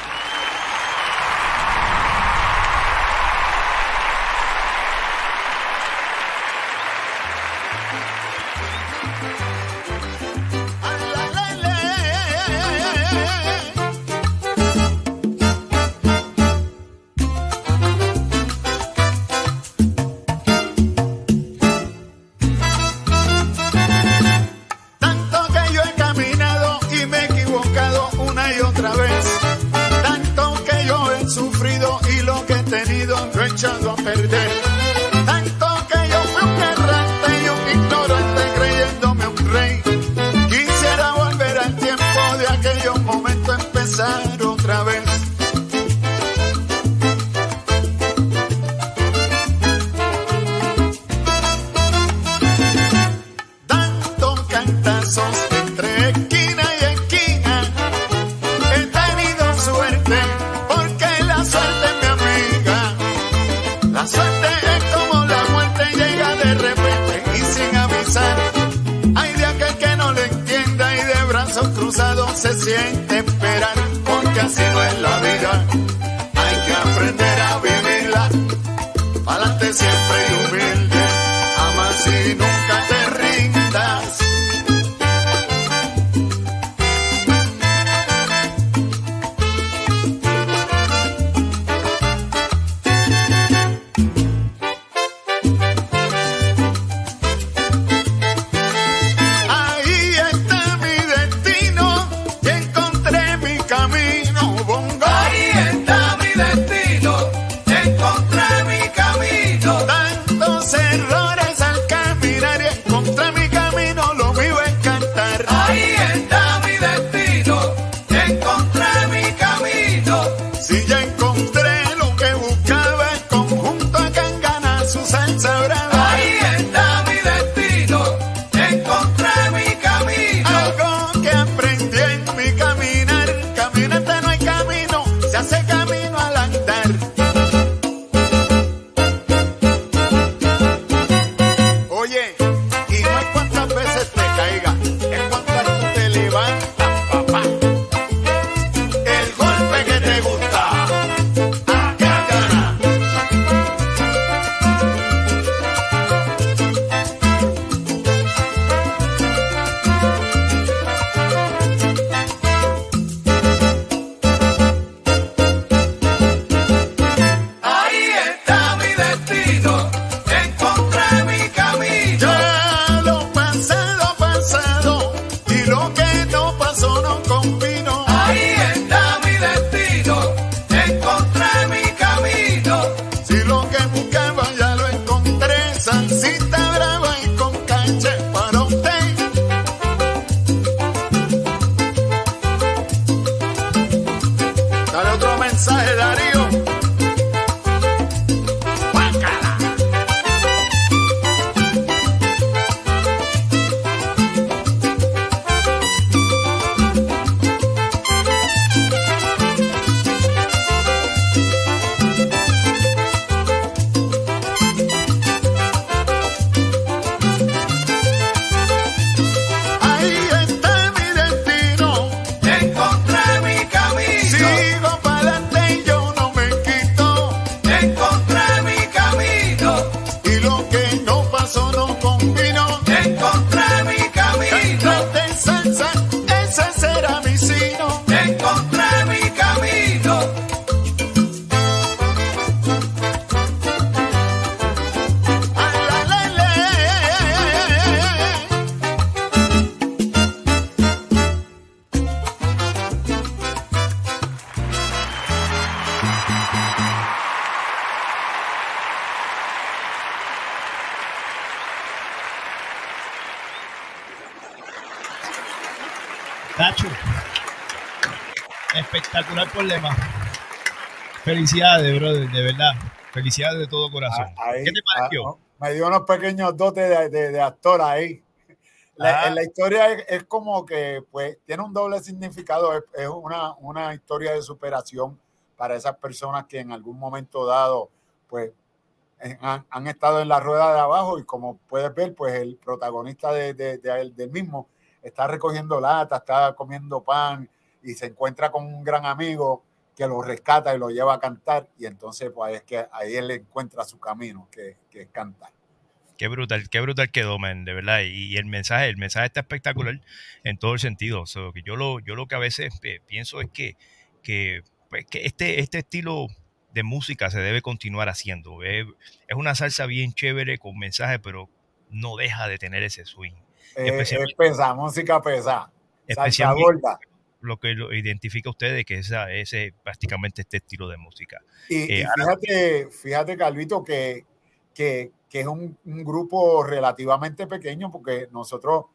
Felicidades, brother, de verdad. Felicidades de todo corazón. ¿Qué te pareció? Me dio unos pequeños dotes de, actor ahí. La, ah. historia es, como que pues tiene un doble significado, es, una, una, historia de superación para esas personas que en algún momento dado pues han, estado en la rueda de abajo y como puedes ver pues el protagonista del mismo está recogiendo lata, está comiendo pan y se encuentra con un gran amigo que lo rescata y lo lleva a cantar y entonces pues es que ahí él encuentra su camino, que, que es cantar. Qué brutal, qué brutal quedó, man, de verdad. Y, y el mensaje, el mensaje está espectacular en todo el sentido. So, que yo lo, yo lo que a veces eh, pienso es que, que, pues, que este, este estilo de música se debe continuar haciendo. Es, es una salsa bien chévere con mensaje, pero no deja de tener ese swing. Eh, es pesada, música pesada, salsa gorda. Lo que lo identifica a ustedes, que esa, ese prácticamente este estilo de música. Y, Eh, y ahora- fíjate, fíjate, Calvito, que, que, que es un, un grupo relativamente pequeño porque nosotros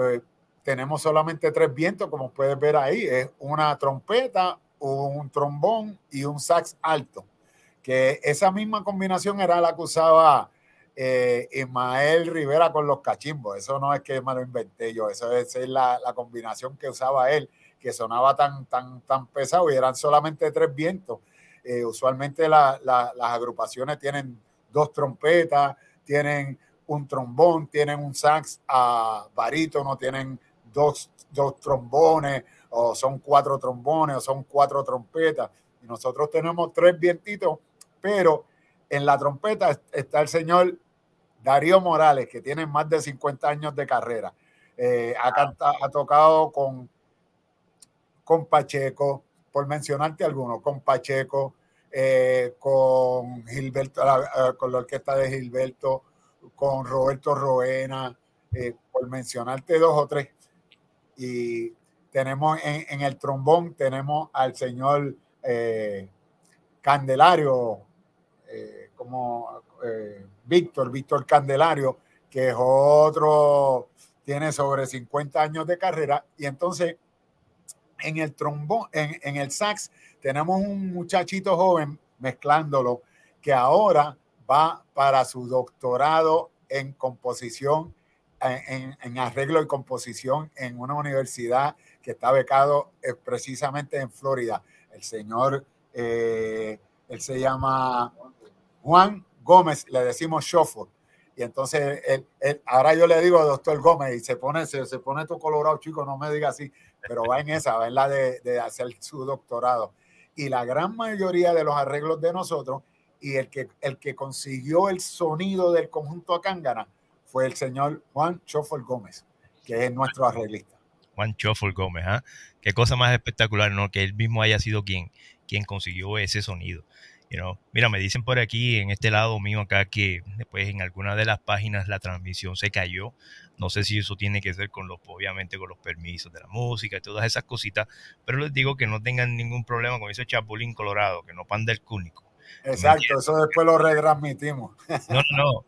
eh, tenemos solamente tres vientos, como puedes ver ahí, es una trompeta, un trombón y un sax alto. Que esa misma combinación era la que usaba eh, Ismael Rivera con los cachimbos. Eso no es que me lo inventé yo, eso es, es la, la combinación que usaba él, que sonaba tan, tan, tan pesado y eran solamente tres vientos. Eh, usualmente la- la- las agrupaciones tienen dos trompetas, tienen un trombón, tienen un sax a barítono, tienen dos, dos trombones, o son cuatro trombones, o son cuatro trompetas. Y nosotros tenemos tres vientitos, pero en la trompeta está el señor Darío Morales, que tiene más de 50 años de carrera. Eh, ha, canta- ha tocado con, con Pacheco, por mencionarte algunos, con Pacheco, eh, con Gilberto, eh, con la orquesta de Gilberto, con Roberto Roena, eh, por mencionarte dos o tres. Y tenemos en, el trombón, tenemos al señor Candelario, como Víctor, Víctor Candelario, que es otro, tiene sobre 50 años de carrera. Y entonces, en el trombón, en, en el sax, tenemos un muchachito joven mezclándolo que ahora va para su doctorado en composición, en, en- arreglo y composición en una universidad que está becado eh, precisamente en Florida. El señor, eh, él se llama Juan Gómez, le decimos Shuffle. Y entonces, él- él- ahora yo le digo doctor Gómez y se pone, se, se pone todo colorado, chico, no me diga así, pero va en esa, va en la de, de hacer su doctorado. Y la gran mayoría de los arreglos de nosotros y el que, el que consiguió el sonido del conjunto Acángana fue el señor Juan Shuffle Gómez, que es nuestro arreglista. Juan Shuffle Gómez, ¿ah? Qué cosa más espectacular, ¿no? Que él mismo haya sido quien, quien consiguió ese sonido. You know? Mira, me dicen por aquí, en este lado mío acá, que después en alguna de las páginas la transmisión se cayó. No sé si eso tiene que ver con los, obviamente, con los permisos de la música y todas esas cositas, pero les digo que no tengan ningún problema con ese chapulín colorado, que no panda el cúnico. Exacto, eso después lo retransmitimos. No, no, no.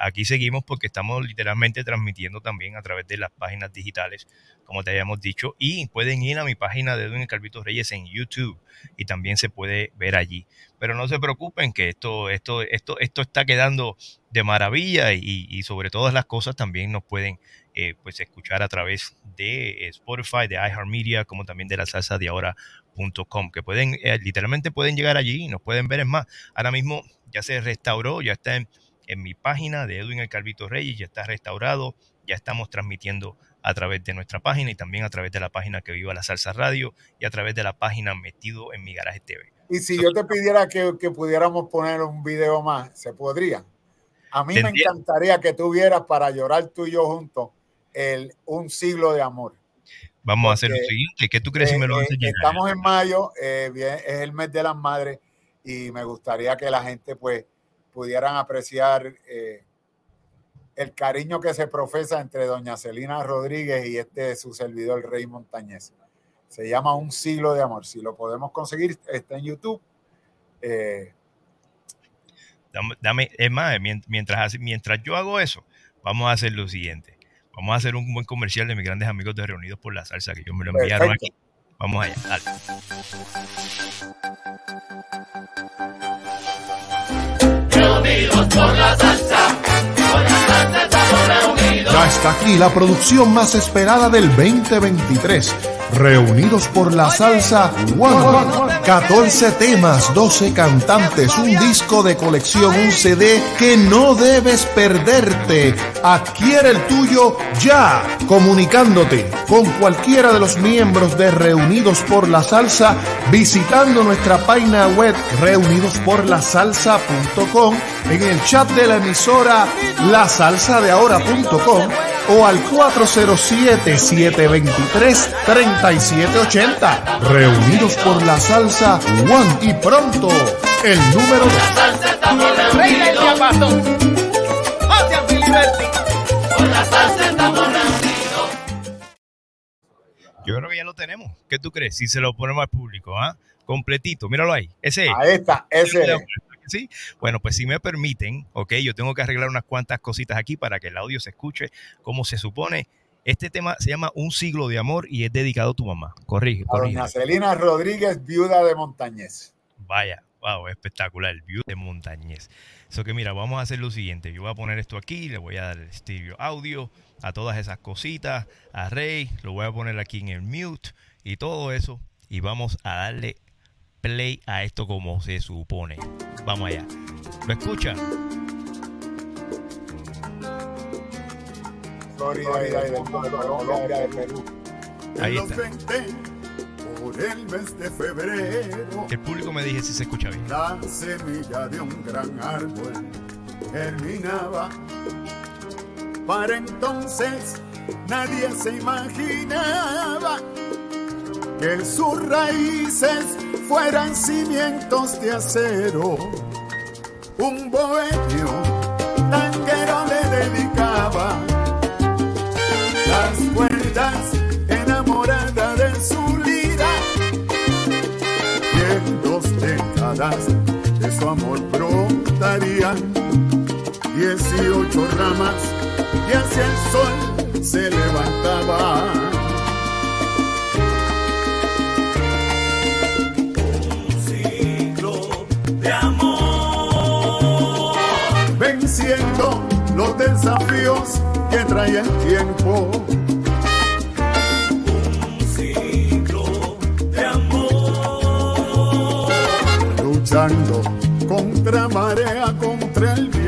Aquí seguimos porque estamos literalmente transmitiendo también a través de las páginas digitales, como te habíamos dicho, y pueden ir a mi página de Edwin Calvito Reyes en YouTube y también se puede ver allí. Pero no se preocupen que esto, esto, esto, esto está quedando de maravilla y, y sobre todas las cosas también nos pueden eh, pues escuchar a través de eh, Spotify, de iHeartMedia, como también de la salsa de ahora.com, que pueden, eh, literalmente pueden llegar allí y nos pueden ver. Es más, ahora mismo ya se restauró, ya está en, en mi página de Edwin El Calvito Reyes, ya está restaurado, ya estamos transmitiendo a través de nuestra página y también a través de la página que viva la salsa radio y a través de la página metido en mi garaje TV. Y si yo te pidiera que, que pudiéramos poner un video más, ¿se podría? A mí me encantaría que tuvieras para llorar tú y yo juntos el Un siglo de amor. Vamos a hacer lo siguiente. ¿Qué tú crees si me lo Eh, haces eh, llegar? Estamos en mayo, eh, bien, es el mes de las madres y me gustaría que la gente pues pudieran apreciar eh, el cariño que se profesa entre doña Celina Rodríguez y este su servidor Rey Montañez. Se llama Un siglo de amor. Si lo podemos conseguir, está en YouTube. Eh, Dame, dame- es más, mien- mientras, mientras yo hago eso, vamos a hacer lo siguiente. Vamos a hacer un buen comercial de mis grandes amigos de Reunidos por la Salsa, que ellos me lo enviaron Perfecto. aquí. Vamos allá, dale. Ya está aquí la producción más esperada del 2023. Reunidos por la salsa One. 14 temas, 12 cantantes, un disco de colección, un CD que no debes perderte. Adquiere el tuyo ya, comunicándote con cualquiera de los miembros de Reunidos por la Salsa, visitando nuestra página web reunidosporlasalsa.com, en el chat de la emisora lasalsadeahora.com o al 407-723-3780. Reunidos por la salsa One y pronto el número de... El diapasón. Ocean Filiberti. Por la salsa estamos reunidos. Yo creo que ya lo tenemos. ¿Qué tú crees? Si se lo ponemos al público, ¿ah? Completito, míralo ahí. Ese es. Ahí está, ese es. ¿Sí? Bueno, pues si me permiten, ok, yo tengo que arreglar unas cuantas cositas aquí para que el audio se escuche como se supone. Este tema se llama Un siglo de amor y es dedicado a tu mamá. Corrige, A corrige. doña Celina Rodríguez, viuda de Montañez. Vaya, wow, espectacular, view de Montañez. Eso que mira, vamos a hacer lo siguiente. Yo voy a poner esto aquí, le voy a dar el stereo audio a todas esas cositas, a Rey, lo voy a poner aquí en el mute y todo eso. Y vamos a darle play a esto como se supone. Vamos allá. ¿Lo escuchan? Florida y del Colombia, de Perú. Ahí está. 20, por el mes de febrero, el público me dije si se escucha bien. la semilla de un gran árbol germinaba. Para entonces nadie se imaginaba que sus raíces fueran cimientos de acero. Un bohemio tanquero enamorada de su lira y en dos décadas de su amor brotarían 18 ramas y hacia el sol se levantaban. Venciendo los desafíos que trae el tiempo. Contra marea, contra el viento.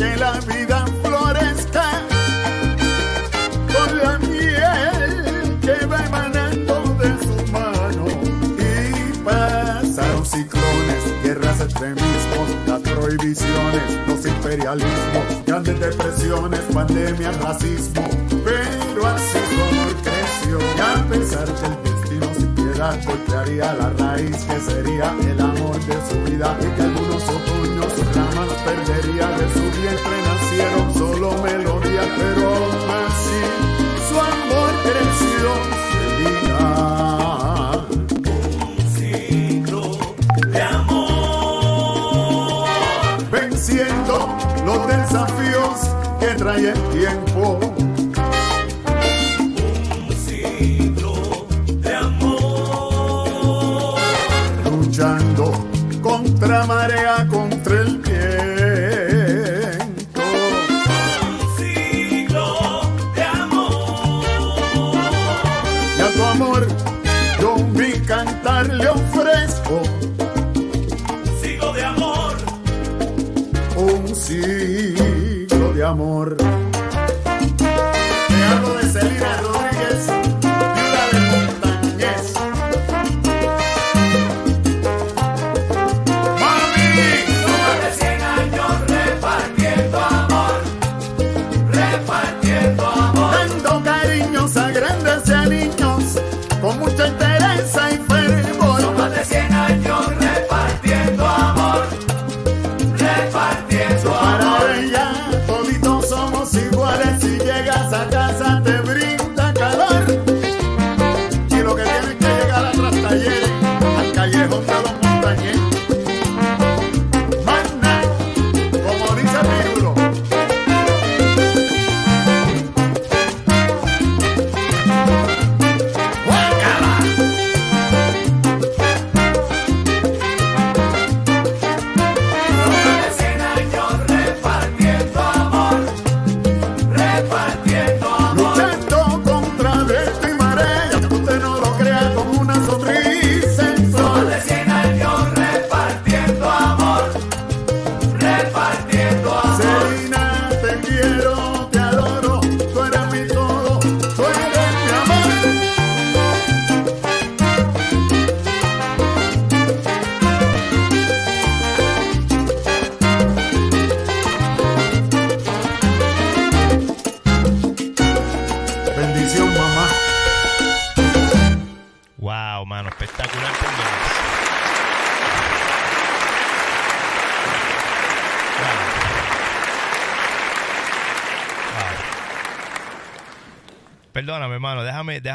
Que la vida florezca con la miel que va emanando de su mano. Y pasaron ciclones, guerras, extremismos, las prohibiciones, los imperialismos, grandes depresiones, pandemias, racismo. Pero así amor creció y a pesar del destino sin piedad golpearía la raíz que sería el amor de su vida y que perdería de su vientre nacieron solo melodías pero aún así su amor creció Celina un ciclo de amor. Venciendo los desafíos que trae el tiempo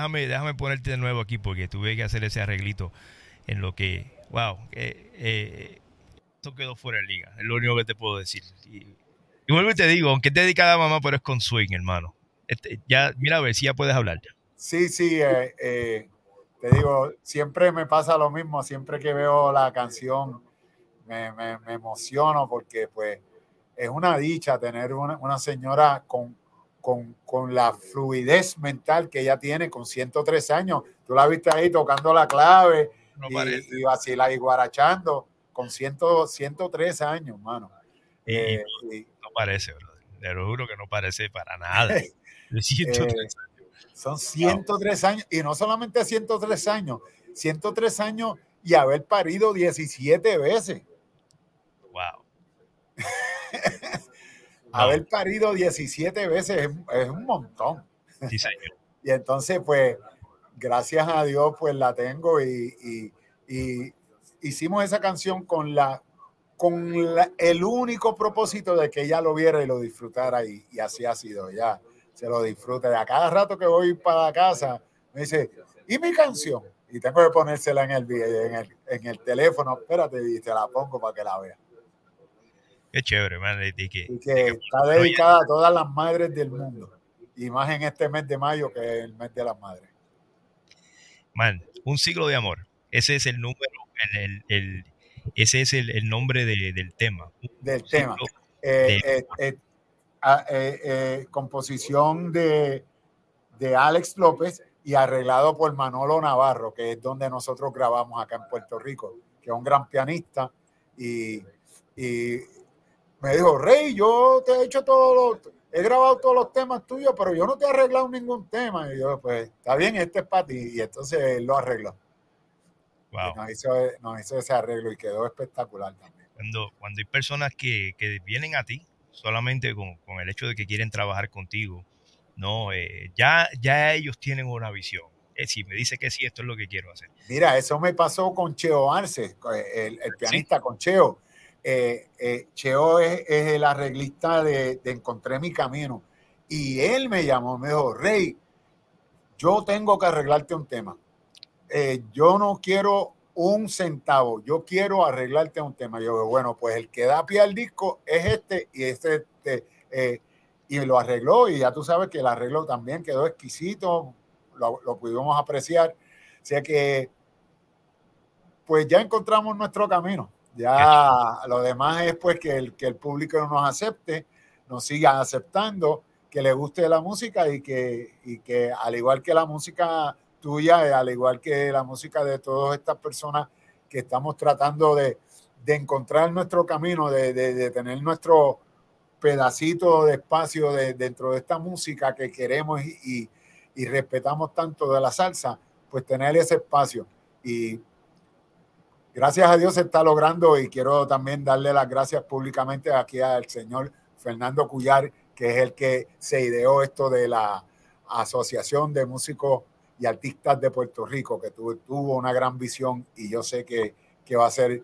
déjame, déjame, ponerte de nuevo aquí porque tuve que hacer ese arreglito en lo que, wow, eh, eh, esto quedó fuera de liga, es lo único que te puedo decir. Y, vuelvo y te digo, aunque te dedicada a mamá, pero es con swing, hermano. Este, ya, mira a ver si ya puedes hablar. Sí, sí, eh, eh, te digo, siempre me pasa lo mismo, siempre que veo la canción me, me- me emociono porque pues es una dicha tener una, una señora con, con, con la fluidez mental que ella tiene con 103 años. Tú la viste ahí tocando la clave No y, y vacila y guarachando con 100, 103 años, mano. Y- Eh, no parece, brother. Te lo juro que no parece para nada. *laughs* Lo siento, Eh, Son 103 años, y no solamente 103 años, 103 años y haber parido 17 veces. wow. *laughs* Haber parido 17 veces es, es un montón. Sí, señor. *laughs* Y entonces, pues, gracias a Dios, pues la tengo y, y- y hicimos esa canción con la con la- el único propósito de que ella lo viera y lo disfrutara y, y así ha sido. Ya se lo disfruta. Y a cada rato que voy para casa me dice y mi canción y tengo que ponérsela en el, en el, en el teléfono. Espérate y te la pongo para que la vea Qué chévere, man. que- y que está dedicada a todas las madres del mundo y más en este mes de mayo que es el mes de las madres man, un siglo de amor. Ese es el número, el, el- el- ese es el, el nombre de- del tema. del Un tema Eh, de- eh, eh, a- eh, eh, composición de, de Alex López y arreglado por Manolo Navarro, que es donde nosotros grabamos acá en Puerto Rico, que es un gran pianista. Y, y me dijo, Rey, yo te he hecho todos los, he grabado todos los temas tuyos, pero yo no te he arreglado ningún tema. Y yo, pues, está bien, este es para ti. Y entonces él lo arregló. wow. Nos hizo, nos hizo ese arreglo y quedó espectacular también. Cuando, cuando hay personas que, que vienen a ti solamente con, con el hecho de que quieren trabajar contigo, no, eh, ya, ya ellos tienen una visión. Es decir, me dice que sí, esto es lo que quiero hacer. Mira, eso me pasó con Cheo Arce, el, el pianista con Cheo. Eh, eh, Cheo es, el arreglista de, Encontré mi camino. Y él me llamó, me dijo, Rey, yo tengo que arreglarte un tema. Eh, yo no quiero un centavo, yo quiero arreglarte un tema. Yo bueno, pues el que da pie al disco es este y este, este, y lo arregló y ya tú sabes que el arreglo también quedó exquisito, lo, lo pudimos apreciar. O sea que, pues ya encontramos nuestro camino. Ya lo demás es pues que el, que el público nos acepte, nos siga aceptando, que le guste la música y que, y que al igual que la música tuya, eh, al igual que la música de todas estas personas que estamos tratando de, de encontrar nuestro camino, de, de- de tener nuestro pedacito de espacio de- dentro de esta música que queremos y, y- y respetamos tanto de la salsa, pues tener ese espacio. Y gracias a Dios se está logrando y quiero también darle las gracias públicamente aquí al señor Fernando Cuyar, que es el que se ideó esto de la Asociación de Músicos y Artistas de Puerto Rico, que tuvo, tuvo una gran visión y yo sé que, que va a ser,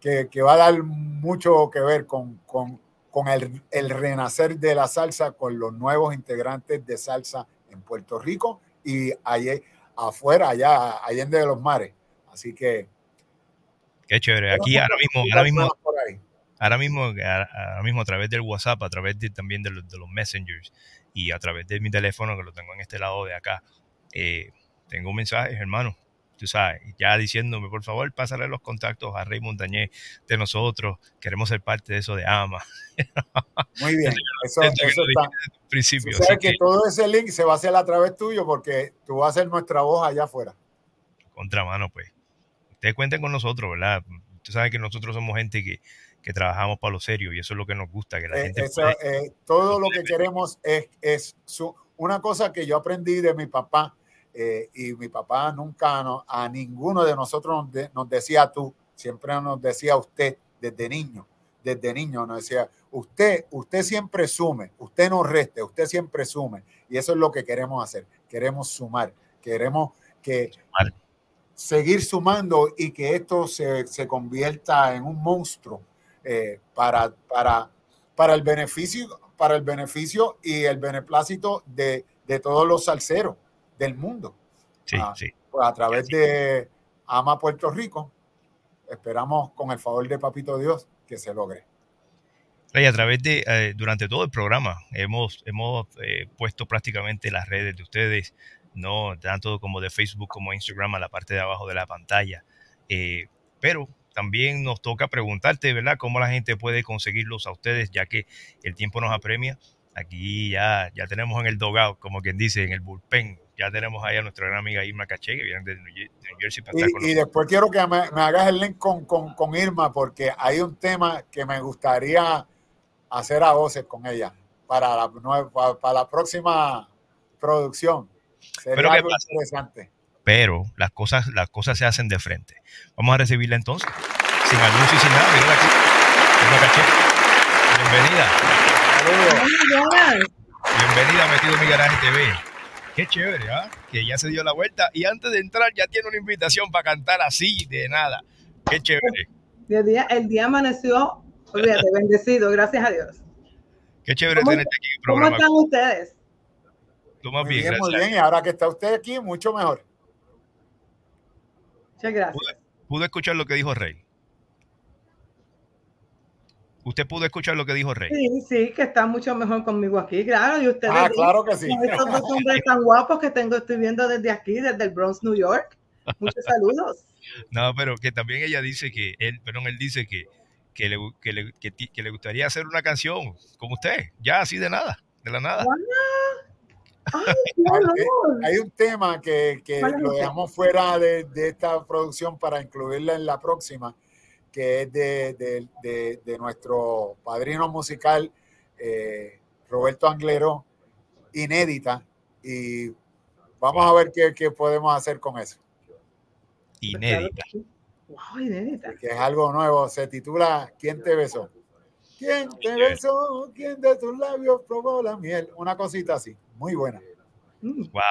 que, que va a dar mucho que ver con, con, con el, renacer de la salsa, con los nuevos integrantes de salsa en Puerto Rico y allá afuera, allá, allende de los mares. Así que Qué chévere. Aquí ahora mismo, ahora mismo, ahora mismo, ahora mismo a través del WhatsApp, a través de, también de los, de los messengers y a través de mi teléfono que lo tengo en este lado de acá, eh, tengo mensajes, hermano. Tú sabes, ya diciéndome, por favor, pásale los contactos a Rey Montañez de nosotros. Queremos ser parte de eso de AMA. *laughs* Muy bien, eso, que eso lo está. principio. Tú sabes que que, todo ese link se va a hacer a través tuyo porque tú vas a ser nuestra voz allá afuera. contramano, pues. Ustedes cuenten con nosotros, ¿verdad? Tú sabes que nosotros somos gente que, que trabajamos para lo serio y eso es lo que nos gusta, que la Eh, gente puede- eh, todo lo que *laughs* queremos es, es su- una cosa que yo aprendí de mi papá eh, y mi papá nunca no- a ninguno de nosotros nos, de- nos decía tú, siempre nos decía usted desde niño, desde niño nos decía usted, usted siempre sume, usted no reste, usted siempre sume y eso es lo que queremos hacer, queremos sumar, queremos que seguir sumando y que esto se, se convierta en un monstruo eh, para, para, para, el beneficio, para el beneficio y el beneplácito de, de todos los salseros del mundo. Sí, Ah, sí. pues a través de Ama Puerto Rico, esperamos con el favor de Papito Dios que se logre. Y a través de, eh, durante todo el programa, hemos, hemos eh, puesto prácticamente las redes de ustedes, no tanto como de Facebook como Instagram a la parte de abajo de la pantalla. Eh, pero también nos toca preguntarte, ¿verdad?, cómo la gente puede conseguirlos a ustedes, ya que el tiempo nos apremia. Aquí ya, ya tenemos en el dogout, como quien dice, en el bullpen, ya tenemos ahí a nuestra gran amiga Irma Caché, que viene de New Jersey para estar con Y, y después quiero que me, me hagas el link con, con, con Irma, porque hay un tema que me gustaría hacer a voces con ella para la, para la próxima producción. Sería Pero ¿qué algo pasa? interesante. pero las cosas, las cosas se hacen de frente. Vamos a recibirla entonces, sin anuncio y sin nada. Mírala aquí. Irma Caché. Bienvenida. Bienvenida a Metido en mi Garaje TV. Qué chévere, ¿ah? Que ya se dio la vuelta y antes de entrar ya tiene una invitación para cantar así de nada. Qué chévere. El día, el día amaneció, olvídate, bendecido, gracias a Dios. Qué chévere ¿Cómo tenerte aquí en el ¿Cómo programa. están ustedes? Tú más Muy bien, bien, muy gracias. bien. Y ahora que está usted aquí, mucho mejor. Muchas gracias. Pude, pude escuchar lo que dijo Rey. Usted pudo escuchar lo que dijo Rey. Sí, sí, que está mucho mejor conmigo aquí, claro. Y ustedes Ah, dos, claro que sí. estos dos hombres tan guapos que tengo, estoy viendo desde aquí, desde el Bronx, New York. Muchos saludos. *laughs* No, pero que también ella dice que él, perdón, él dice que, que, le, que, le, que le gustaría hacer una canción con usted, ya así de nada, de la nada. Ay. *laughs* Hay un tema que, que ¿Cuál es lo dejamos fuera de, de esta producción para incluirla en la próxima, que es de, de- de- de nuestro padrino musical eh, Roberto Anglero, inédita. Y vamos a ver qué, qué podemos hacer con eso, Inédita. Wow, inédita. que es algo nuevo. Se titula ¿Quién te besó? ¿Quién te besó? ¿Quién de tus labios probó la miel? Una cosita así, muy buena. Mm. Wow,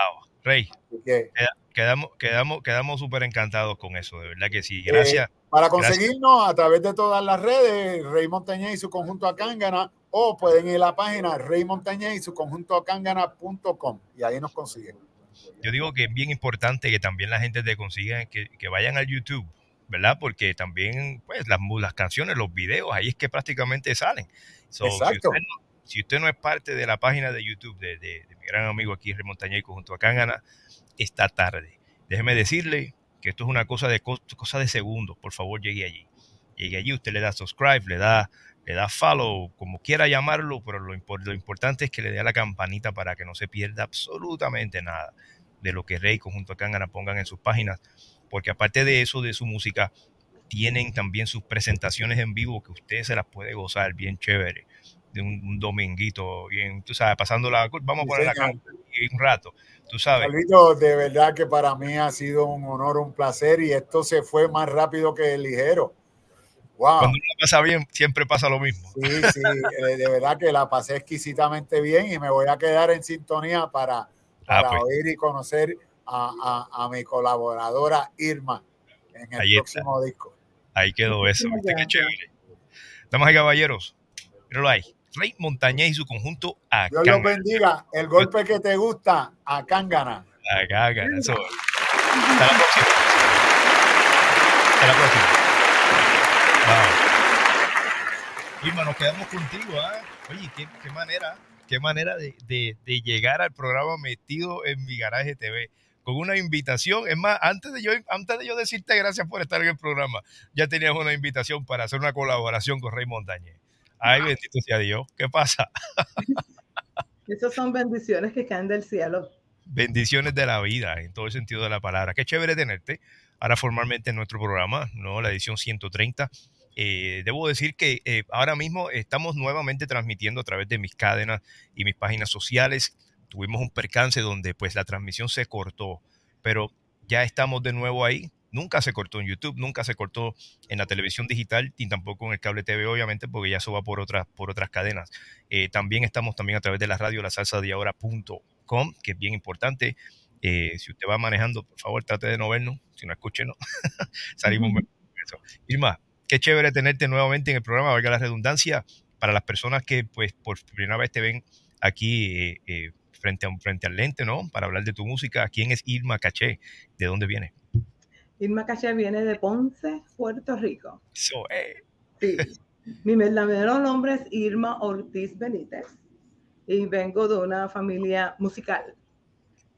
Rey, que, queda- quedamos, quedamos, quedamos súper encantados con eso, de verdad que sí. Gracias. Eh, para Gracias. conseguirnos a través de todas las redes, Rey Montañez y su conjunto Acángana, o pueden ir a la página Rey Montañez y su conjunto acángana.com y ahí nos consiguen. Yo digo que es bien importante que también la gente te consiga que, que vayan al YouTube, ¿verdad? Porque también, pues, las, mu- las canciones, los videos, ahí es que prácticamente salen. So, Si Exacto. usted, no, si usted no es parte de la página de YouTube de, mi gran amigo aquí, Rey Montañez, junto a Cángana, está tarde. Déjeme decirle que esto es una cosa de, cos- cosa de segundos. Por favor, llegue allí. Llegue allí, usted le da subscribe, le da, le da follow, como quiera llamarlo, pero lo, lo importante es que le dé a la campanita para que no se pierda absolutamente nada de lo que Rey conjunto a Cángana pongan en sus páginas, porque aparte de eso, de su música, tienen también sus presentaciones en vivo que usted se las puede gozar bien chévere, de un, un dominguito, bien, tú sabes, pasando la, vamos a poner la cámara y un rato, tú sabes. Carlito, de verdad que para mí ha sido un honor, un placer y esto se fue más rápido que ligero. Wow. Cuando uno pasa bien, siempre pasa lo mismo. Sí, sí, eh, de verdad que la pasé exquisitamente bien y me voy a quedar en sintonía para, para pues. oír y conocer a, a- a mi colaboradora Irma en el Ahí está. próximo disco. Ahí quedó eso, ¿viste? Qué chévere. Damas y caballeros, míralo ahí. Rey Montañez y su conjunto a Dios los bendiga. El golpe que te gusta, a Cángana. Acá, acá, eso. Hasta la próxima. Hasta la próxima. Wow. Irma, nos quedamos contigo, ¿ah? Oye, qué, qué manera, qué manera de, de- de llegar al programa metido en mi garaje TV con una invitación. Es más, antes de yo, antes de yo decirte gracias por estar en el programa, ya tenías una invitación para hacer una colaboración con Rey Montañez. Ay, bendito sea Dios. ¿Qué pasa? Esas son bendiciones que caen del cielo. bendiciones de la vida en todo el sentido de la palabra. Qué chévere tenerte ahora formalmente en nuestro programa, ¿no? La edición 130. Eh, debo decir que eh, ahora mismo estamos nuevamente transmitiendo a través de mis cadenas y mis páginas sociales. Tuvimos un percance donde pues la transmisión se cortó, pero ya estamos de nuevo ahí. Nunca se cortó en YouTube, nunca se cortó en la televisión digital y tampoco en el cable TV, obviamente, porque ya eso va por otras, por otras cadenas. Eh, también estamos también a través de la radio, la salsa de ahora.com, que es bien importante. Eh, si usted va manejando, por favor, trate de no vernos. Si no, escúchenos. *laughs* Salimos eso. Irma, qué chévere tenerte nuevamente en el programa, valga la redundancia, para las personas que pues por primera vez te ven aquí eh, eh, frente, a, frente al lente, ¿no? Para hablar de tu música. ¿Quién es Irma Caché? ¿De dónde viene? Irma Caché viene de Ponce, Puerto Rico. So, eh, Sí. Mi verdadero nombre es Irma Ortiz Benítez y vengo de una familia musical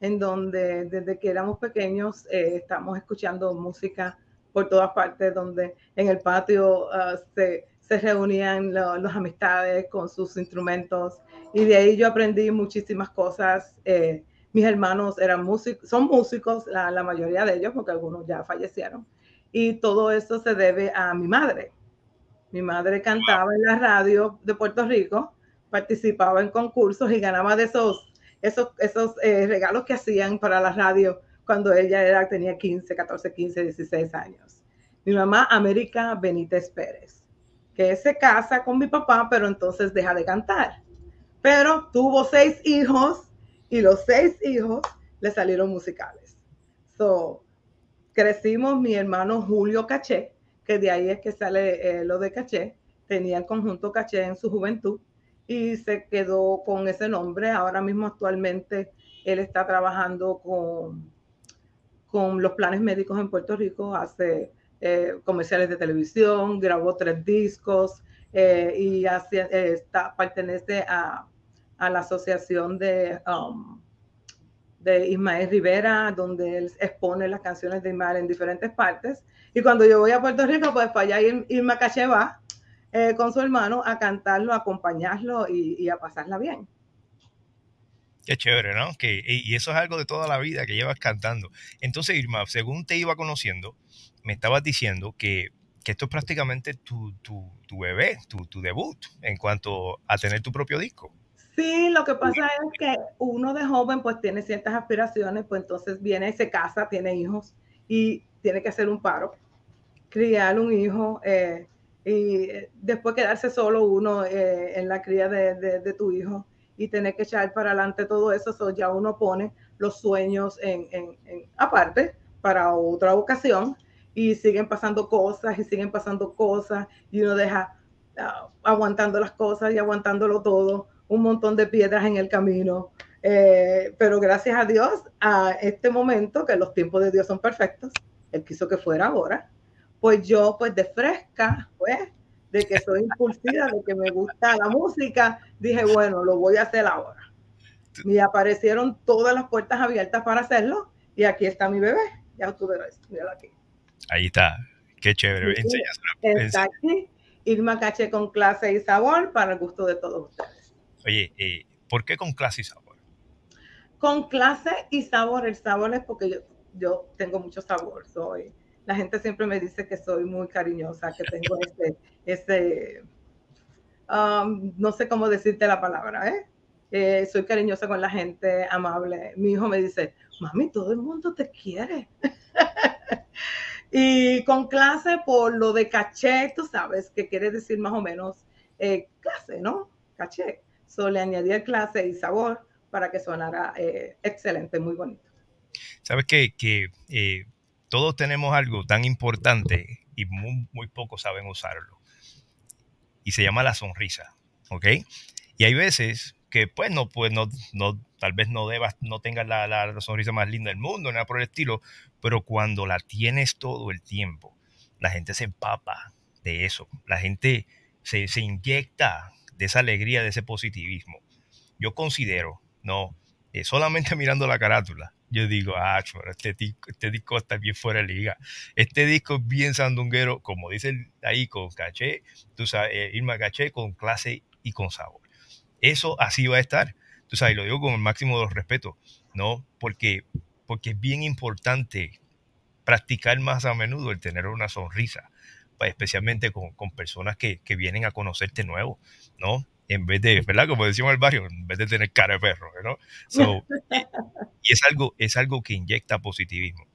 en donde desde que éramos pequeños eh, estamos escuchando música por todas partes, donde en el patio ah, se, se reunían lo- las amistades con sus instrumentos y de ahí yo aprendí muchísimas cosas. eh, mis hermanos eran músicos, son músicos, la, la mayoría de ellos, porque algunos ya fallecieron, y todo eso se debe a mi madre. Mi madre cantaba en la radio de Puerto Rico, participaba en concursos y ganaba de esos, esos, esos eh, regalos que hacían para la radio cuando ella era, tenía 15, 14, 15, 16 años. Mi mamá, América Benítez Pérez, que se casa con mi papá, pero entonces deja de cantar. Pero tuvo seis hijos y los seis hijos le salieron musicales. So, crecimos mi hermano Julio Caché, que de ahí es que sale eh, lo de Caché, tenía el conjunto Caché en su juventud y se quedó con ese nombre. Ahora mismo actualmente él está trabajando con, con los planes médicos en Puerto Rico, hace eh, comerciales de televisión, grabó tres discos eh, y hace, está, pertenece a, a la asociación de... um, de Ismael Rivera, donde él expone las canciones de Ismael en diferentes partes. Y cuando yo voy a Puerto Rico, pues para allá Ir- Irma Caché va eh, con su hermano a cantarlo, a acompañarlo y, y a pasarla bien. Qué chévere, ¿no? Que, y eso es algo de toda la vida que llevas cantando. Entonces, Irma, según te iba conociendo, me estabas diciendo que, que esto es prácticamente tu, tu, tu bebé, tu, tu debut en cuanto a tener tu propio disco. Sí, lo que pasa es que uno de joven pues tiene ciertas aspiraciones, pues entonces viene, se casa, tiene hijos y tiene que hacer un paro, criar un hijo eh, y eh, después quedarse solo uno eh, en la cría de, de- de tu hijo y tener que echar para adelante todo eso, so ya uno pone los sueños en, en- en- aparte para otra ocasión y siguen pasando cosas y siguen pasando cosas y uno deja ah, aguantando las cosas y aguantándolo todo, un montón de piedras en el camino. Eh, pero gracias a Dios, a este momento, que los tiempos de Dios son perfectos, Él quiso que fuera ahora, pues yo, pues de fresca, pues, de que soy impulsiva, de que me gusta la música, dije, bueno, lo voy a hacer ahora. Y aparecieron todas las puertas abiertas para hacerlo, y aquí está mi bebé, ya tú verás, míralo aquí. Ahí está. Qué chévere. Sí. Está aquí, Irma Caché con clase y sabor para el gusto de todos ustedes. Oye, eh, ¿por qué con clase y sabor? Con clase y sabor, el sabor es porque yo, yo tengo mucho sabor, soy, la gente siempre me dice que soy muy cariñosa, que tengo *laughs* ese, ese um, no sé cómo decirte la palabra, ¿eh? Eh, soy cariñosa con la gente, amable. Mi hijo me dice, mami, todo el mundo te quiere. *laughs* y con clase por lo de caché, tú sabes, que quiere decir más o menos eh, clase, ¿no? Caché. So le añadí el clase y sabor para que sonara eh, excelente, muy bonito. Sabes que, eh, todos tenemos algo tan importante y muy, muy pocos saben usarlo. Y se llama la sonrisa, ¿ok? Y hay veces que pues no, pues no, no tal vez no debas, no tengas la, la- la sonrisa más linda del mundo, nada por el estilo, pero cuando la tienes todo el tiempo, la gente se empapa de eso, la gente se, se inyecta de esa alegría, de ese positivismo. Yo considero, no, eh, solamente *laughs* mirando la carátula, yo digo, ah, este disco, este disco está bien fuera de liga. Este disco es bien sandunguero, como dice ahí, con caché, tú sabes, eh, Irma Caché, con clase y con sabor. Eso así va a estar. Tú sabes, y lo digo con el máximo de los respetos, ¿no? Porque, porque es bien importante practicar más a menudo el tener una sonrisa, especialmente con, con personas que, que vienen a conocerte nuevo, ¿no? En vez de, ¿verdad? Como decíamos en el barrio, en vez de tener cara de perro, ¿no? So, *laughs* y es algo, es algo que inyecta positivismo.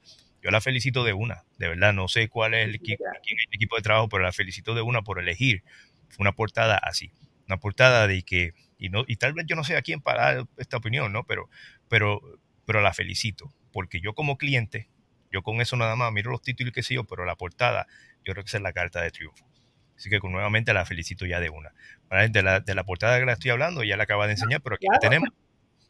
Yo la felicito de una, de verdad, no sé cuál es el equipo, quién es el equipo de trabajo, pero la felicito de una por elegir una portada así, una portada de que, y, no, y tal vez yo no sé a quién para dar esta opinión, ¿no? Pero, pero, pero la felicito, porque yo como cliente, yo con eso nada más miro los títulos y qué sé yo, pero la portada, yo creo que esa es la carta de triunfo. Así que nuevamente la felicito ya de una. De la, de la portada que la estoy hablando, ya la acaba de enseñar, pero aquí la tenemos.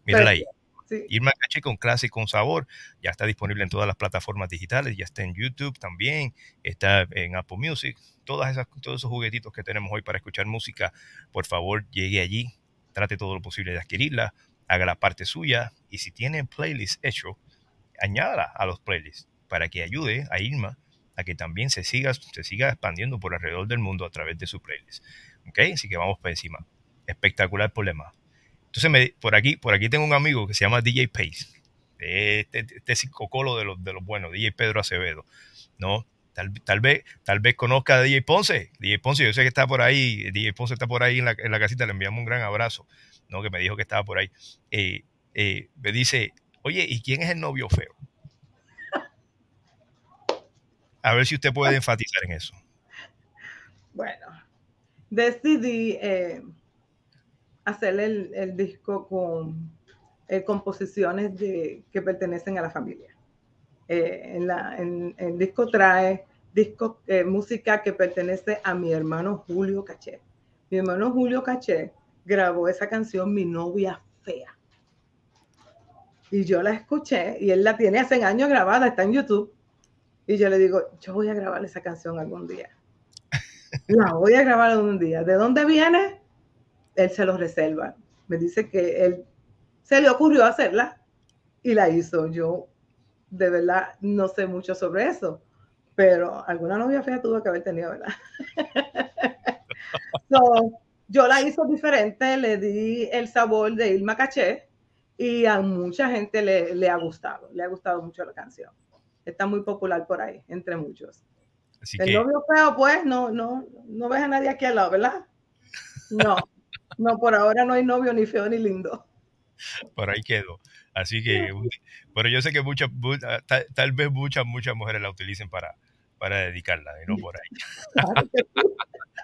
Mírala ahí. *laughs* Irma Caché con clase y con sabor. Ya está disponible en todas las plataformas digitales, ya está en YouTube también, está en Apple Music. Todas esas, todos esos juguetitos que tenemos hoy para escuchar música, por favor, llegue allí, trate todo lo posible de adquirirla, haga la parte suya y si tiene playlist hecho, añádala a los playlists para que ayude a Irma que también se siga, se siga expandiendo por alrededor del mundo a través de su playlist. ¿Ok? Así que vamos por encima. Espectacular problema. Entonces, me, por, aquí, por aquí tengo un amigo que se llama DJ Pace. Este, este psicocolo de los, de los buenos, DJ Pedro Acevedo. ¿no? Tal, tal, vez, tal vez conozca a DJ Ponce. DJ Ponce, yo sé que está por ahí. DJ Ponce está por ahí en la, en la casita. Le enviamos un gran abrazo. ¿no? Que me dijo que estaba por ahí. Eh, eh, me dice, oye, ¿y quién es el novio feo? A ver si usted puede enfatizar en eso. Bueno, decidí eh, hacer el, disco con eh, composiciones que pertenecen a la familia. Eh, el disco trae música que pertenece a mi hermano Julio Caché. Mi hermano Julio Caché grabó esa canción Mi novia fea. Y yo la escuché y él la tiene hace años grabada, está en YouTube y yo le digo, yo voy a grabar esa canción algún día. *laughs* La voy a grabar algún día. ¿De dónde viene? Él se lo reserva. Me dice que él se le ocurrió hacerla y la hizo. Yo de verdad no sé mucho sobre eso, pero alguna novia fea tuvo que haber tenido, ¿verdad? *laughs* yo la hice diferente, le di el sabor de Ilma Caché y a mucha gente le, le ha gustado, le ha gustado mucho la canción está muy popular por ahí, entre muchos. el novio feo, pues, no, no, no ves a nadie aquí al lado, ¿verdad? No, no, por ahora no hay novio ni feo ni lindo. Por ahí quedó. Así que, pero yo sé que muchas, tal, vez muchas, muchas mujeres la utilicen para, para dedicarla, y no por ahí. *laughs*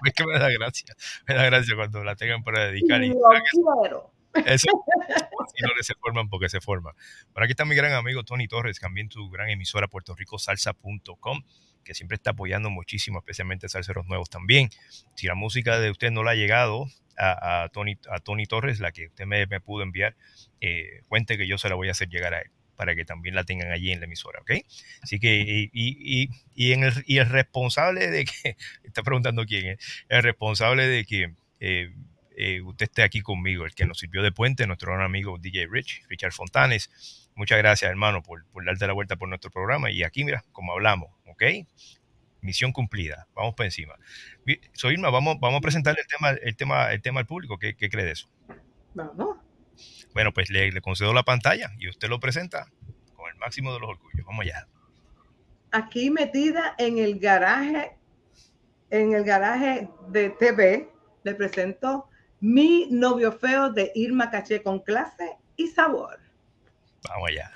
es que me da gracia, me da gracia cuando la tengan para dedicar. Y, eso, y no se forman porque se forman. Por aquí está mi gran amigo Tony Torres, también tu gran emisora Puerto Rico Salsa.com, que siempre está apoyando muchísimo, especialmente salseros nuevos también. Si la música de usted no le ha llegado a, Tony, a Tony Torres, la que usted me, pudo enviar, eh, cuente que yo se la voy a hacer llegar a él para que también la tengan allí en la emisora, ¿ok? Así que, y, y, y, el, y el responsable de que, *laughs* está preguntando quién es, el responsable de que eh, eh, usted esté aquí conmigo, el que nos sirvió de puente, nuestro gran amigo DJ Rich, Richard Fontanes. Muchas gracias, hermano, por, darte la vuelta por nuestro programa. Y aquí, mira, como hablamos, ¿ok? Misión cumplida. Vamos por encima. Soy Irma, vamos, vamos a presentar el tema, el tema, el tema al público. ¿Qué, cree de eso? Vamos. Bueno, pues le, le concedo la pantalla y usted lo presenta con el máximo de los orgullos. Vamos allá. Aquí metida en el garaje, en el garaje de TV, le presento mi novio feo de Irma Caché con clase y sabor. Vamos allá.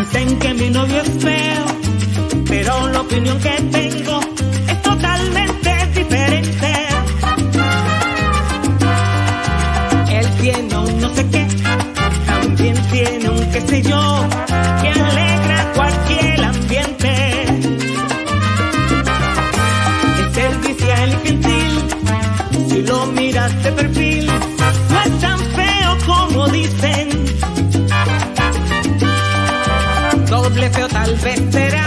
Dicen que mi novio es feo, pero la opinión que tengo miras de perfil, no es tan feo como dicen. Doble feo tal vez será,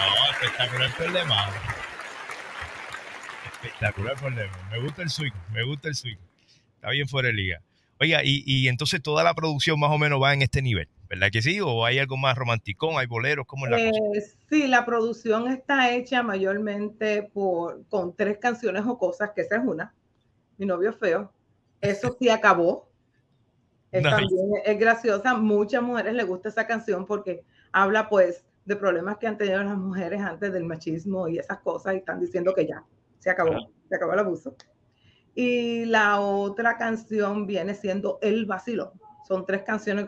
No, no, no, no. Espectacular. Espectacular problema. Me gusta el swing, me gusta el swing. Está bien fuera de liga. Oiga, y, y entonces toda la producción más o menos va en este nivel, ¿verdad que sí? ¿O hay algo más romanticón? ¿Hay boleros? ¿Cómo es la cosa? Eh, sí, la producción está hecha mayormente por, con tres canciones o cosas, que esa es una. Mi novio feo. Eso sí acabó. Es. *laughs* También es graciosa. Muchas mujeres les gusta esa canción porque habla pues de problemas que han tenido las mujeres antes del machismo y esas cosas y están diciendo que ya, se acabó, se acabó el abuso. Y la otra canción viene siendo El Vacilón. Son tres canciones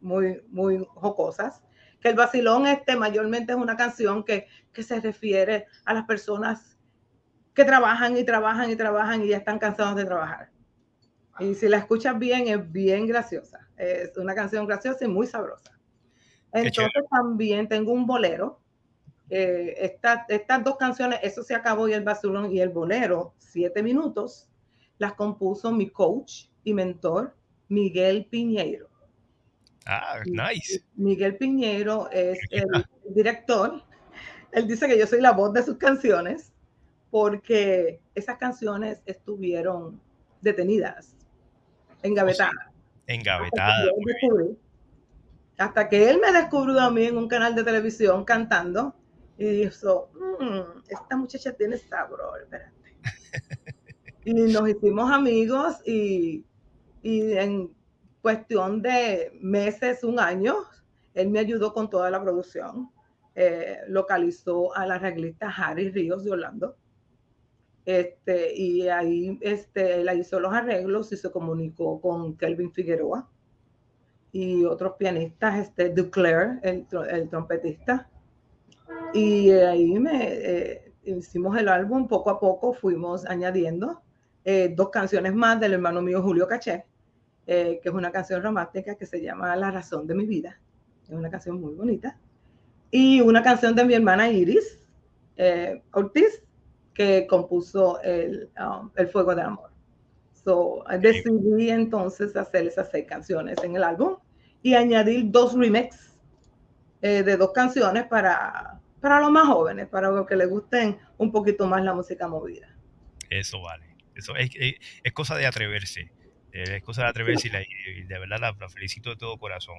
muy, muy jocosas. Que el vacilón este mayormente es una canción que, que se refiere a las personas que trabajan y trabajan y trabajan y ya están cansados de trabajar. Y si la escuchas bien, es bien graciosa. Es una canción graciosa y muy sabrosa. Entonces también tengo un bolero. Eh, esta- estas dos canciones, eso se acabó y el vacilón y el bolero, siete minutos, las compuso mi coach y mentor, Miguel Piñeiro. Ah, nice. Miguel Piñeiro es el director. Él dice que yo soy la voz de sus canciones porque esas canciones estuvieron detenidas, engavetadas. Engavetada. Hasta que, yo descubrí- hasta que él me descubrió a mí en un canal de televisión cantando y dijo, "Mm, esta muchacha tiene sabor, espérate. *laughs* y nos hicimos amigos y, y en cuestión de meses, un año, él me ayudó con toda la producción. Eh, localizó a la arreglista Harry Ríos de Orlando. Este, y ahí este, él hizo los arreglos y se comunicó con Kelvin Figueroa y otros pianistas, este, Duclair, el, el trompetista. Y ahí me, eh, hicimos el álbum, poco a poco fuimos añadiendo eh, dos canciones más del hermano mío Julio Caché, eh, que es una canción romántica que se llama La razón de mi vida. Es una canción muy bonita. Y una canción de mi hermana Iris eh, Ortiz, que compuso el, um, el Fuego del Amor. So, decidí entonces hacer esas seis canciones en el álbum y añadir dos remixes eh, de dos canciones para, para los más jóvenes, para los que les gusten un poquito más la música movida. Eso vale. Eso es, es, es cosa de atreverse. Eh, Es cosa de atreverse y, la- y de verdad la, la felicito de todo corazón.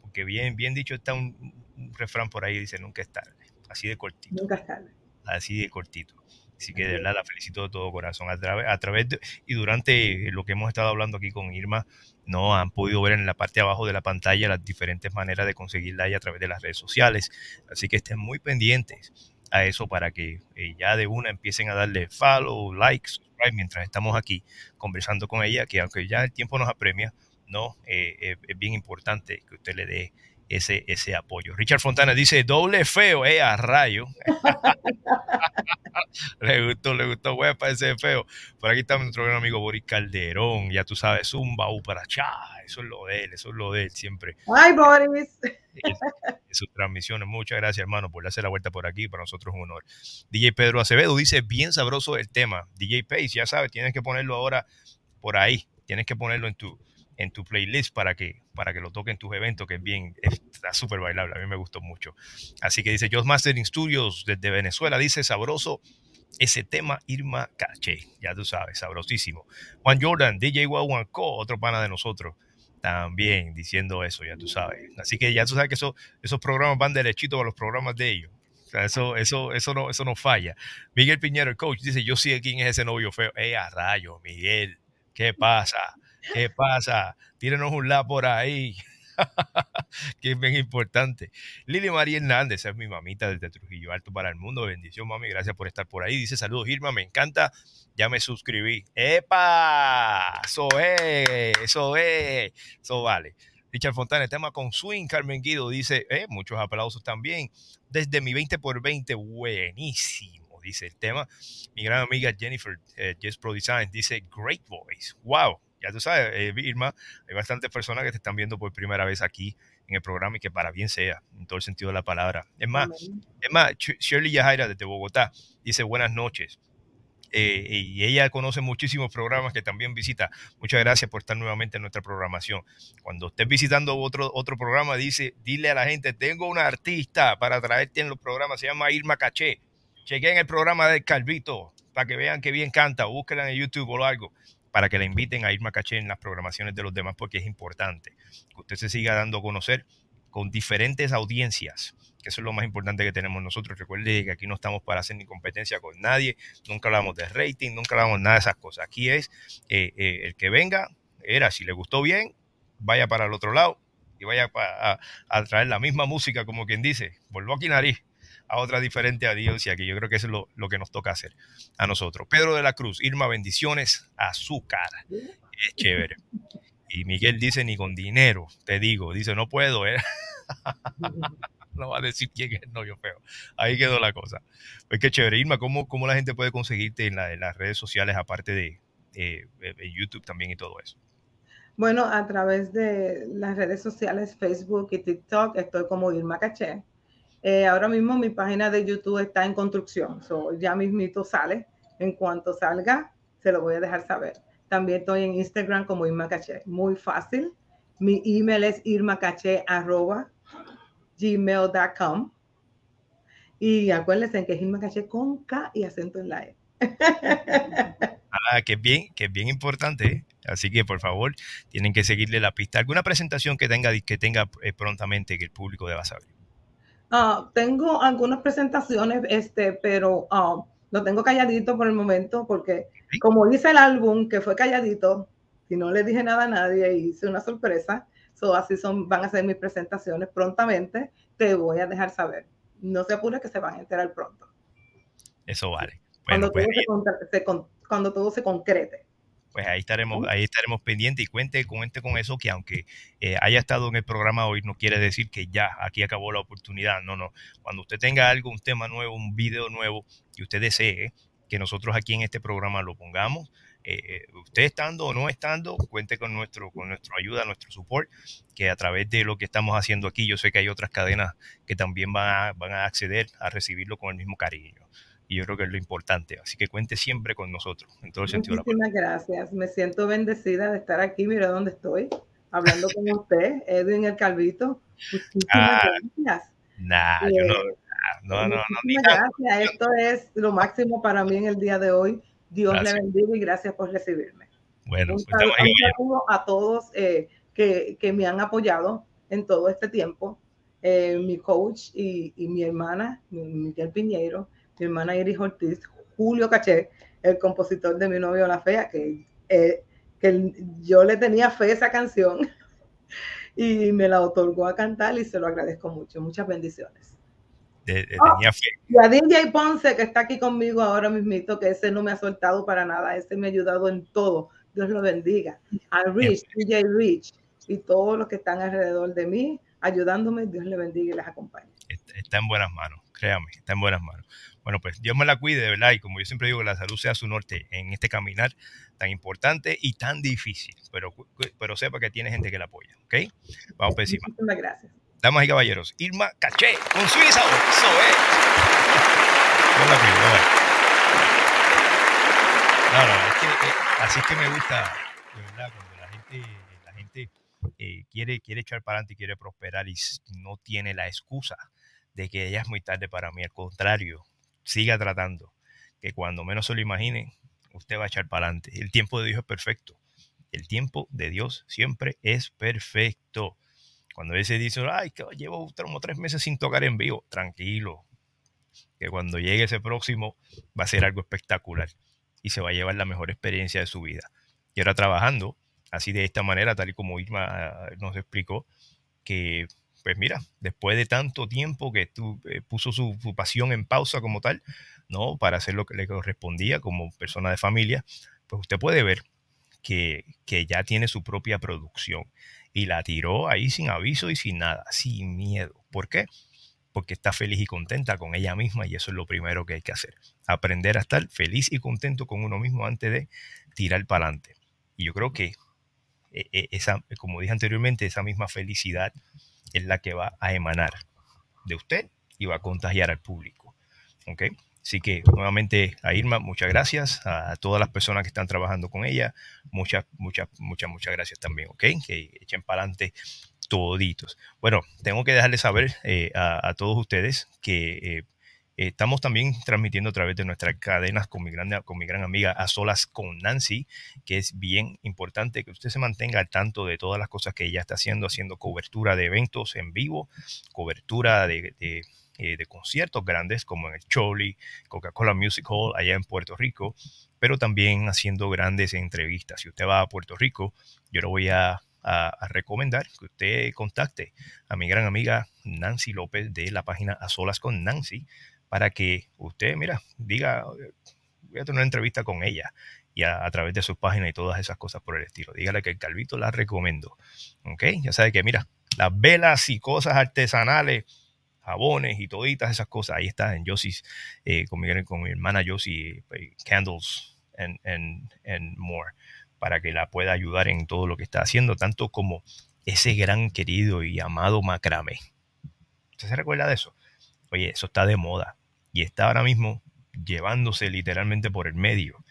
Porque bien, bien dicho está un, un refrán por ahí, dice nunca es tarde. Así de cortito. Nunca es tarde. Así de cortito. Así que de verdad la felicito de todo corazón. A través, a través de, y durante lo que hemos estado hablando aquí con Irma, no han podido ver en la parte de abajo de la pantalla las diferentes maneras de conseguirla ahí a través de las redes sociales. Así que estén muy pendientes a eso para que eh, ya de una empiecen a darle follow, like, subscribe mientras estamos aquí conversando con ella, que aunque ya el tiempo nos apremia, no, eh, eh, es bien importante que usted le dé ese, ese apoyo. Richard Fontana dice, doble feo, eh, a rayo. *laughs* le gustó, le gustó, güey, parece feo. Por aquí está nuestro gran amigo Boris Calderón, ya tú sabes, un baú para chá, eso es lo de él, eso es lo de él siempre. Ay, Boris. En sus transmisiones. Muchas gracias, hermano, por darse la vuelta por aquí. Para nosotros es un honor. DJ Pedro Acevedo dice, bien sabroso el tema. DJ Pace, ya sabes, tienes que ponerlo ahora por ahí. Tienes que ponerlo en tu, en tu playlist para que, para que lo toquen tus eventos, que es bien, está súper bailable, a mí me gustó mucho. Así que dice Just Mastering Studios desde Venezuela, dice sabroso ese tema Irma Caché, ya tú sabes, sabrosísimo. Juan Jordan, DJ Co, otro pana de nosotros, también diciendo eso, ya tú sabes. Así que ya tú sabes que eso, esos programas van derechito a los programas de ellos. Eso, eso, eso, no, eso no falla. Miguel Piñero, el coach, dice, yo sé quién es ese novio feo. ¡Eh, a rayo, Miguel! ¿Qué pasa? ¿Qué pasa? Tírenos un la por ahí. *laughs* que es bien importante. Lili María Hernández es mi mamita desde Trujillo Alto para el mundo. Bendición, mami. Gracias por estar por ahí. Dice saludos, Irma. Me encanta. Ya me suscribí. ¡Epa! Eso es, eso es, eso vale. Richard Fontana, tema con Swing. Carmen Guido dice, eh, muchos aplausos también. Desde mi 20 por 20, buenísimo, dice el tema. Mi gran amiga Jennifer, eh, Pro Design, dice, great voice. Wow, ya tú sabes, eh, Irma, hay bastantes personas que te están viendo por primera vez aquí en el programa y que para bien sea, en todo el sentido de la palabra. Es más, es más Shirley Yajaira desde Bogotá dice buenas noches. Eh, y ella conoce muchísimos programas que también visita. Muchas gracias por estar nuevamente en nuestra programación. Cuando estés visitando otro, otro programa, dice, dile a la gente, tengo una artista para traerte en los programas, se llama Irma Caché. Chequen el programa del Calvito para que vean que bien canta, búsquela en YouTube o algo para que la inviten a Irma Caché en las programaciones de los demás, porque es importante que usted se siga dando a conocer con diferentes audiencias, que eso es lo más importante que tenemos nosotros. Recuerde que aquí no estamos para hacer ni competencia con nadie, nunca hablamos de rating, nunca hablamos nada de esas cosas. Aquí es eh, eh, el que venga, era, si le gustó bien, vaya para el otro lado y vaya a, a traer la misma música, como quien dice, volvió aquí nariz a otra diferente audiencia, que yo creo que eso es lo, lo, que nos toca hacer a nosotros. Pedro de la Cruz, Irma, bendiciones, azúcar. Es chévere. Y Miguel dice, ni con dinero, te digo, dice, no puedo, ¿eh? *laughs* no va a decir quién es el novio feo. Ahí quedó la cosa. Pues qué chévere. Irma, ¿cómo, cómo la gente puede conseguirte en, la, en las redes sociales, aparte de, de YouTube también y todo eso? Bueno, a través de las redes sociales, Facebook y TikTok, estoy como Irma Caché. Eh, ahora mismo mi página de YouTube está en construcción, so ya mismito sale. En cuanto salga, se lo voy a dejar saber. También estoy en Instagram como Irma Caché. Muy fácil. Mi email es irmacaché.gmail.com y acuérdense que es Irma Caché con K y acento en la E. *laughs* ah, que es bien, que es bien importante. ¿eh? Así que por favor, tienen que seguirle la pista. ¿Alguna presentación que tenga, que tenga eh, prontamente que el público deba saber? Uh, tengo algunas presentaciones, este, pero uh, lo tengo calladito por el momento porque como hice el álbum que fue calladito y no le dije nada a nadie y hice una sorpresa, so así son, van a ser mis presentaciones prontamente, te voy a dejar saber. No se apure que se van a enterar pronto. Eso vale. Bueno, cuando, pues, todo se, cuando todo se concrete pues ahí estaremos, ahí estaremos pendientes y cuente, cuente con eso que aunque eh, haya estado en el programa hoy no quiere decir que ya aquí acabó la oportunidad. No, no. Cuando usted tenga algo, un tema nuevo, un video nuevo y usted desee que nosotros aquí en este programa lo pongamos, eh, usted estando o no estando, cuente con nuestro, con nuestra ayuda, nuestro support, que a través de lo que estamos haciendo aquí, yo sé que hay otras cadenas que también van a, van a acceder a recibirlo con el mismo cariño y yo creo que es lo importante. Así que cuente siempre con nosotros, en todo el sentido Muchísimas gracias. Me siento bendecida de estar aquí. Mira dónde estoy, hablando con *laughs* usted, Edwin el Calvito. Muchísimas ah, gracias. Nah, yo no, no, no, no, ni gracias. Esto es lo máximo para mí en el día de hoy. Dios gracias. le bendiga y gracias por recibirme. Bueno, un saludo, pues un saludo a todos eh, que, que, me han apoyado en todo este tiempo. Eh, mi coach y, y mi hermana, Miguel Piñeiro, mi hermana Iris Ortiz, Julio Caché, el compositor de Mi novio La Fea, que, eh, que yo le tenía fe a esa canción *laughs* y me la otorgó a cantar y se lo agradezco mucho. Muchas bendiciones. de- de- Oh, tenía fe. Y a DJ Ponce, que está aquí conmigo ahora mismito, que ese no me ha soltado para nada, ese me ha ayudado en todo. Dios lo bendiga. A Rich, DJ Rich y todos los que están alrededor de mí, ayudándome, Dios le bendiga y les acompañe. está en buenas manos, créame, está en buenas manos. Bueno, pues Dios me la cuide, de verdad, y como yo siempre digo, que la salud sea su norte en este caminar tan importante y tan difícil, pero, pero sepa que tiene gente que la apoya, ¿ok? Vamos por encima. Muchísimas gracias. Damas y caballeros, Irma Caché, con su eso es. No, no, es que eh, así es que me gusta, de verdad, cuando la gente, la gente eh, quiere, quiere echar para adelante y quiere prosperar y no tiene la excusa de que ya es muy tarde para mí. Al contrario, siga tratando, que cuando menos se lo imagine, usted va a echar para adelante. El tiempo de Dios es perfecto. El tiempo de Dios siempre es perfecto. Cuando ese dice, ay, que llevo como tres meses sin tocar en vivo, tranquilo, que cuando llegue ese próximo va a ser algo espectacular y se va a llevar la mejor experiencia de su vida. Y ahora trabajando así de esta manera, tal y como Irma ah, nos explicó, que pues mira, después de tanto tiempo que tú eh, puso su, pasión en pausa como tal, ¿no? Para hacer lo que le correspondía como persona de familia, pues usted puede ver que, que ya tiene su propia producción y la tiró ahí sin aviso y sin nada, sin miedo. ¿Por qué? Porque está feliz y contenta con ella misma y eso es lo primero que hay que hacer. Aprender a estar feliz y contento con uno mismo antes de tirar para adelante. Y yo creo que eh, eh, esa, como dije anteriormente, esa misma felicidad es la que va a emanar de usted y va a contagiar al público. ¿Ok? Así que nuevamente a Irma, muchas gracias. A todas las personas que están trabajando con ella, muchas, muchas, muchas, muchas gracias también. ¿Ok? Que echen para adelante toditos. Bueno, tengo que dejarles saber eh, a, todos ustedes que eh, estamos también transmitiendo a través de nuestras cadenas con mi, gran, con mi gran amiga A Solas con Nancy, que es bien importante que usted se mantenga al tanto de todas las cosas que ella está haciendo, haciendo cobertura de eventos en vivo, cobertura de, de, eh, conciertos grandes como en el Choli, Coca-Cola Music Hall allá en Puerto Rico, pero también haciendo grandes entrevistas. Si usted va a Puerto Rico, yo le voy a, a, recomendar que usted contacte a mi gran amiga Nancy López de la página A Solas con Nancy para que usted, mira, diga, voy a tener una entrevista con ella y a, través de su página y todas esas cosas por el estilo. Dígale que el Calvito la recomiendo. ¿Ok? Ya sabe que, mira, las velas y cosas artesanales, jabones y toditas esas cosas, ahí está en Josie's, eh, con, mi, con mi hermana Josie, eh, Candles and, and, and more para que la pueda ayudar en todo lo que está haciendo, tanto como ese gran querido y amado macramé. ¿Usted se recuerda de eso? Oye, eso está de moda y está ahora mismo llevándose literalmente por el medio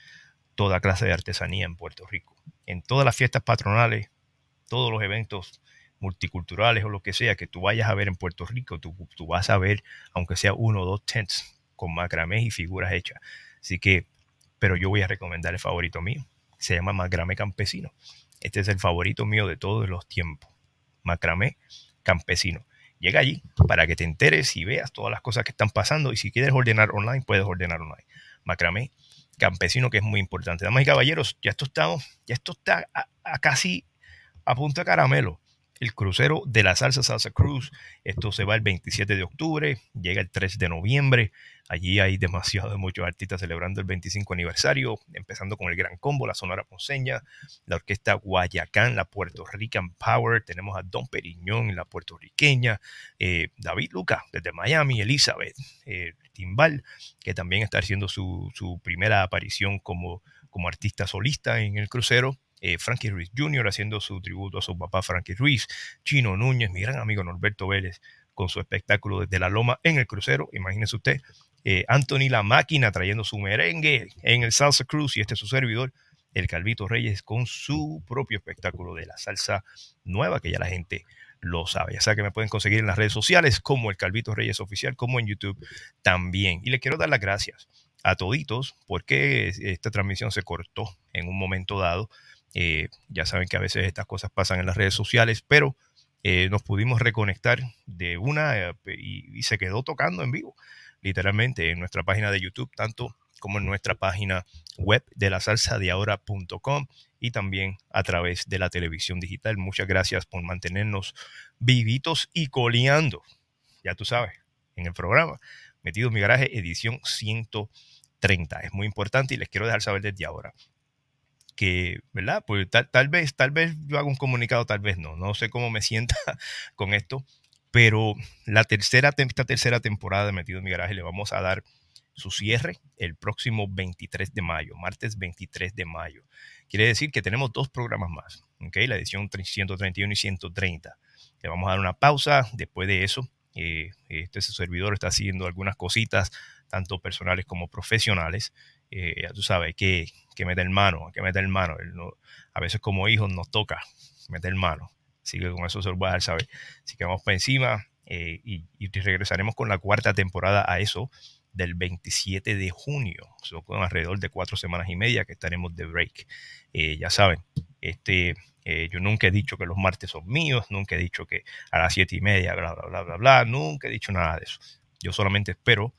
toda clase de artesanía en Puerto Rico. En todas las fiestas patronales, todos los eventos multiculturales o lo que sea que tú vayas a ver en Puerto Rico, tú, tú vas a ver, aunque sea uno o dos tents con macramé y figuras hechas. Así que, pero yo voy a recomendar el favorito mío se llama macramé campesino. Este es el favorito mío de todos los tiempos. Macramé campesino. Llega allí para que te enteres y veas todas las cosas que están pasando y si quieres ordenar online, puedes ordenar online. Macramé campesino que es muy importante. Damas y caballeros, ya esto está, ya esto está a casi a punto de caramelo. El crucero de la salsa Salsa Cruz. Esto se va el 27 de octubre, llega el 3 de noviembre. Allí hay demasiado *laughs* muchos artistas celebrando el 25 aniversario, empezando con el Gran Combo, la Sonora Ponceña, la Orquesta Guayacán, la Puerto Rican Power, tenemos a Don Periñón, la puertorriqueña, eh, David Luca desde Miami, Elizabeth, Timbal, que también está haciendo su, su primera aparición como, como artista solista en el crucero. Eh, Frankie Ruiz Jr. haciendo su tributo a su papá Frankie Ruiz, Chino Núñez, mi gran amigo Norberto Vélez con su espectáculo desde la Loma en el crucero, imagínese usted, eh, Anthony La Máquina trayendo su merengue en el Salsa Cruz y este es su servidor, el Calvito Reyes con su propio espectáculo de la salsa nueva que ya la gente lo sabe. Ya sabe que me pueden conseguir en las redes sociales como el Calvito Reyes Oficial, como en YouTube también. Y le quiero dar las gracias a toditos porque esta transmisión se cortó en un momento dado. Eh, ya saben que a veces estas cosas pasan en las redes sociales, pero eh, nos pudimos reconectar de una eh, y, se quedó tocando en vivo, literalmente en nuestra página de YouTube, tanto como en nuestra página web de la salsa de ahora.com y también a través de la televisión digital. Muchas gracias por mantenernos vivitos y coleando, ya tú sabes, en el programa. Metido en mi garaje, edición 130. Es muy importante y les quiero dejar saber desde ahora que, ¿verdad? Pues tal, tal vez, tal vez yo haga un comunicado, tal vez no. No sé cómo me *laughs* sienta con esto, pero la tercera, esta tercera temporada de Metido en mi garaje le vamos a dar su cierre el próximo 23 de mayo, martes 23 de mayo. Quiere decir que tenemos dos programas más, ¿ok? La edición 131 y 130. Le vamos a dar una pausa. Después de eso, eh, este servidor está haciendo algunas cositas, tanto personales como profesionales. Eh, ya tú sabes, que, que meter mano, que meter mano. A veces como hijos nos toca meter mano. Así que con eso se lo voy a dejar saber. Así que vamos para encima eh, y, regresaremos con la cuarta temporada a eso del 27 de junio. Son con alrededor de cuatro semanas y media que estaremos de break. Eh, ya saben, este, yo nunca he dicho que los martes son míos, nunca he dicho que a las siete y media, bla, bla, bla, bla, bla, nunca he dicho nada de eso. Yo solamente espero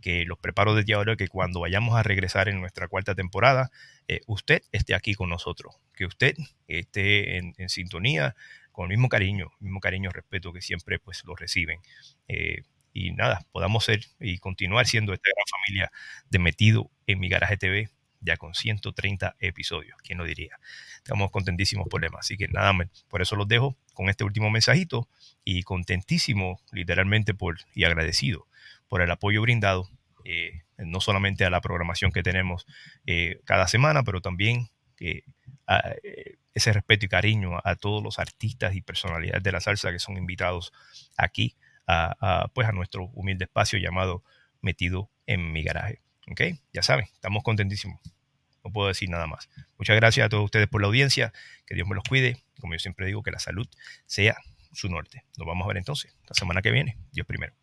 que los preparo desde ahora, que cuando vayamos a regresar en nuestra cuarta temporada, eh, usted esté aquí con nosotros, que usted esté en, sintonía con el mismo cariño, mismo cariño, respeto que siempre pues lo reciben. Eh, y nada, podamos ser y continuar siendo esta gran familia de Metido en mi Garaje TV, ya con 130 episodios, ¿quién lo diría? Estamos contentísimos por demás, así que nada, por eso los dejo con este último mensajito y contentísimo literalmente por y agradecido por el apoyo brindado, eh, no solamente a la programación que tenemos eh, cada semana, pero también eh, ese respeto y cariño a, todos los artistas y personalidades de la salsa que son invitados aquí a, a, pues a nuestro humilde espacio llamado Metido en mi garaje. ¿Ok? Ya saben, estamos contentísimos. No puedo decir nada más. Muchas gracias a todos ustedes por la audiencia. Que Dios me los cuide. Como yo siempre digo, que la salud sea su norte. Nos vamos a ver entonces la semana que viene. Dios primero.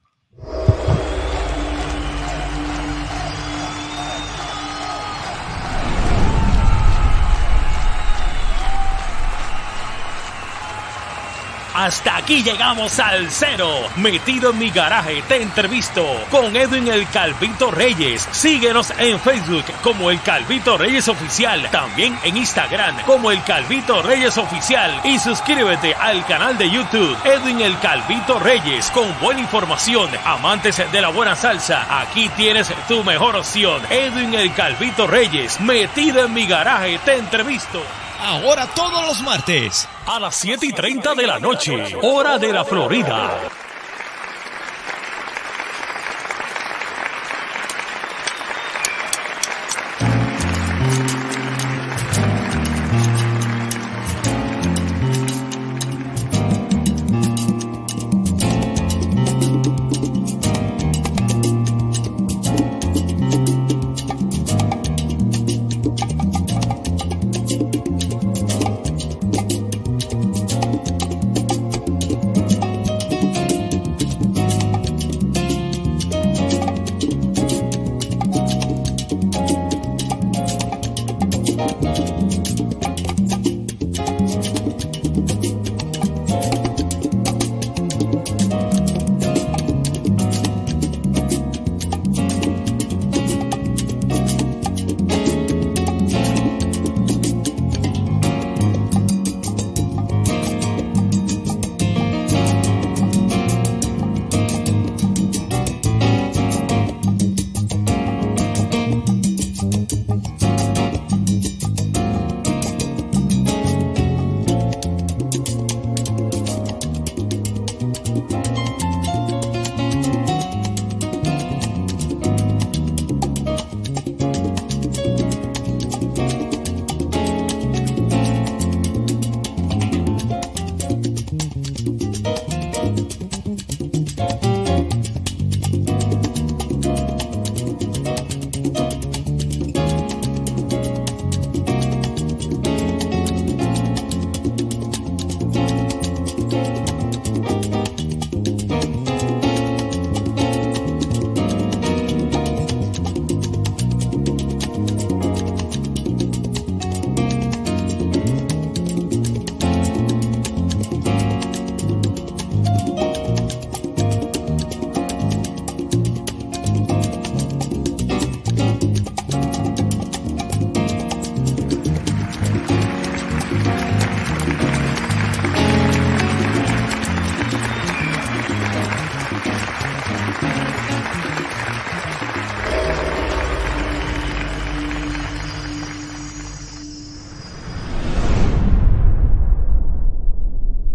Hasta aquí llegamos al cero. Metido en mi garaje, te entrevisto con Edwin el Calvito Reyes. Síguenos en Facebook como el Calvito Reyes Oficial. También en Instagram como el Calvito Reyes Oficial. Y suscríbete al canal de YouTube Edwin el Calvito Reyes con buena información. Amantes de la buena salsa, aquí tienes tu mejor opción. Edwin el Calvito Reyes. Metido en mi garaje, te entrevisto. Ahora todos los martes. A las 7 y 30 de la noche, hora de la Florida.